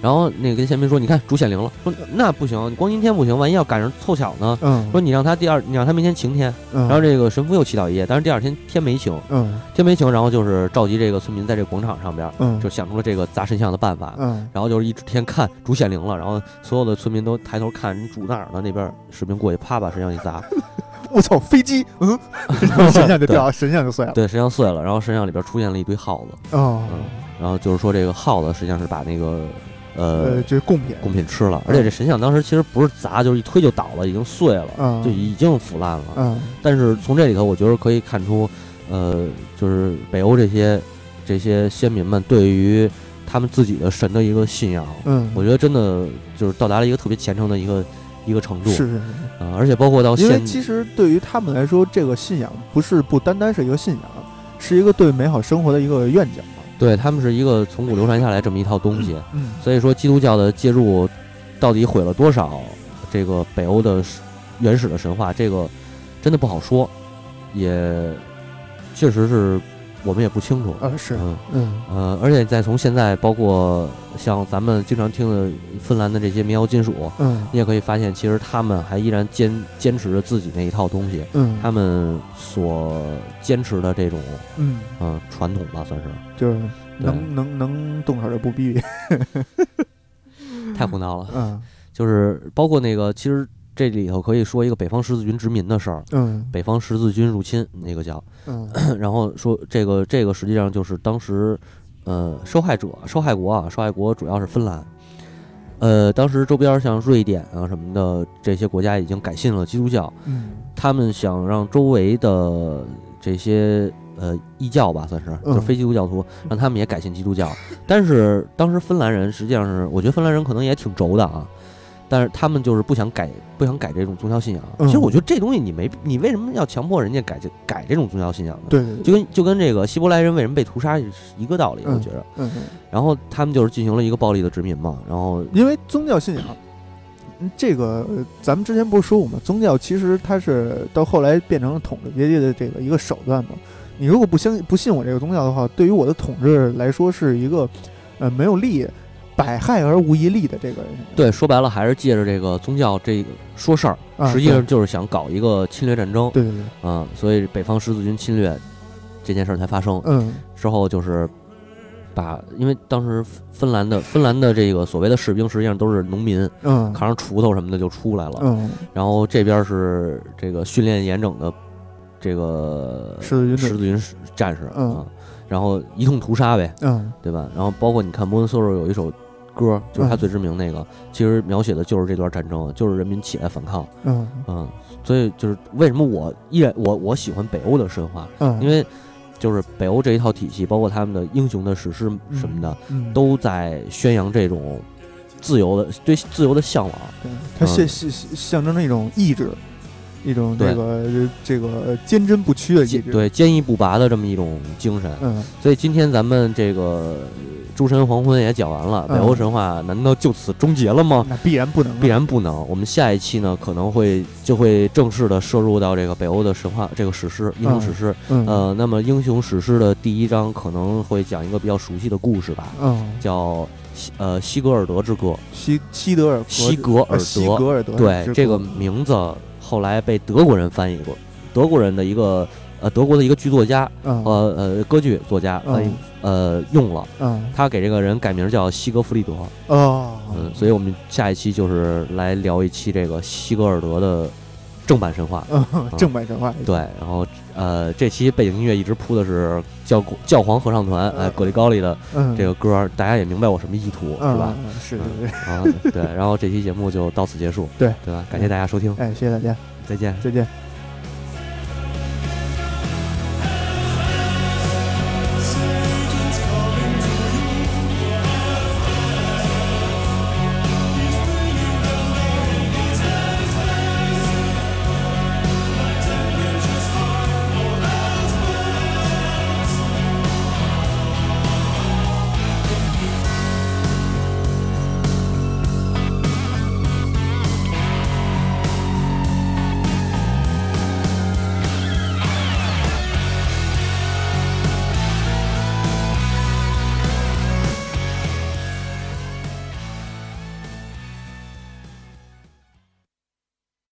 然后那个跟宪兵说：“你看主显灵了。”说：“那不行，光阴天不行，万一要赶上凑巧呢？”嗯，说：“你让他第二，你让他明天晴天。”然后这个神父又祈祷一夜，但是第二天天没晴。嗯，天没晴，然后就是召集这个村民在这个广场上边，嗯，就想出了这个砸神像的办法。嗯，然后就是一天看主显灵了，然后所有的村民都抬头看主哪儿呢？那边士兵过去啪把神像一砸。[LAUGHS] 我操，飞机！嗯，[LAUGHS] 神像就掉，神像就碎了。对，神像碎了，然后神像里边出现了一堆耗子。哦，然后就是说这个耗子实际上是把那个呃，就是贡品，贡品吃了。而且这神像当时其实不是砸，就是一推就倒了，已经碎了，就已经腐烂了。嗯。但是从这里头，我觉得可以看出，呃，就是北欧这些这些先民们对于他们自己的神的一个信仰。嗯。我觉得真的就是到达了一个特别虔诚的一个。一个程度是是是啊，而且包括到现，因为其实对于他们来说，这个信仰不是不单单是一个信仰，是一个对美好生活的一个愿景对他们是一个从古流传下来这么一套东西。嗯，所以说基督教的介入到底毁了多少这个北欧的原始的神话，这个真的不好说，也确实是。我们也不清楚。啊，是嗯。嗯。呃，而且再从现在，包括像咱们经常听的芬兰的这些民谣金属，嗯，你也可以发现，其实他们还依然坚坚持着自己那一套东西，嗯，他们所坚持的这种，嗯。嗯，传统吧，算是，就是能能能动手就不逼逼，[LAUGHS] 太胡闹了，嗯，就是包括那个，其实。这里头可以说一个北方十字军殖民的事儿，嗯，北方十字军入侵那个叫，嗯，[CLEARS THROAT] 然后说这个这个实际上就是当时，呃，受害者受害国啊，受害国主要是芬兰，呃，当时周边像瑞典啊什么的这些国家已经改信了基督教，嗯，他们想让周围的这些呃异教吧，算是就非基督教徒，让他们也改信基督教，但是当时芬兰人实际上是，我觉得芬兰人可能也挺轴的啊。但是他们就是不想改，不想改这种宗教信仰。其实我觉得这东西你没，你为什么要强迫人家改这改这种宗教信仰呢？对，就跟就跟这个希伯来人为什么被屠杀是一个道理，我觉得。嗯。然后他们就是进行了一个暴力的殖民嘛。然后因为宗教信仰，这个咱们之前不是说过吗？宗教其实它是到后来变成了统治阶级的这个一个手段嘛。你如果不相不信我这个宗教的话，对于我的统治来说是一个呃没有利。百害而无一利的这个，对，说白了还是借着这个宗教这个说事儿，实际上就是想搞一个侵略战争。对对对，嗯，所以北方十字军侵略这件事儿才发生。嗯，之后就是把，因为当时芬兰的芬兰的这个所谓的士兵实际上都是农民，嗯，扛上锄头什么的就出来了。嗯，然后这边是这个训练严整的这个十字军十字军战士，嗯，然后一通屠杀呗，嗯，对吧？然后包括你看摩根索尔有一首。歌就是他最知名那个，其实描写的就是这段战争，就是人民起来反抗。嗯嗯，所以就是为什么我依然我我喜欢北欧的神话，嗯，因为就是北欧这一套体系，包括他们的英雄的史诗什么的，都在宣扬这种自由的对自由的向往。对，它象象象征着一种意志。一种这个这个坚贞不屈的意志，对坚毅不拔的这么一种精神。嗯，所以今天咱们这个诸神黄昏也讲完了，北欧神话难道就此终结了吗？那必然不能，必然不能。我们下一期呢，可能会就会正式的摄入到这个北欧的神话这个史诗英雄史诗。呃，那么英雄史诗的第一章可能会讲一个比较熟悉的故事吧，嗯，叫呃西格尔德之歌，西西德尔西格尔德，西格尔德，对这个名字。后来被德国人翻译过，德国人的一个呃德国的一个剧作家，呃呃歌剧作家翻译呃用了，他给这个人改名叫西格弗里德，哦，嗯，所以我们下一期就是来聊一期这个西格尔德的正版神话，正版神话，对，然后呃这期背景音乐一直铺的是教教皇合唱团，哎，格里高利的这个歌，大家也明白我什么意图是吧？是是是。啊，对，然后这期节目就到此结束，对。对吧？感谢大家收听，哎，谢谢大家，再见，再见。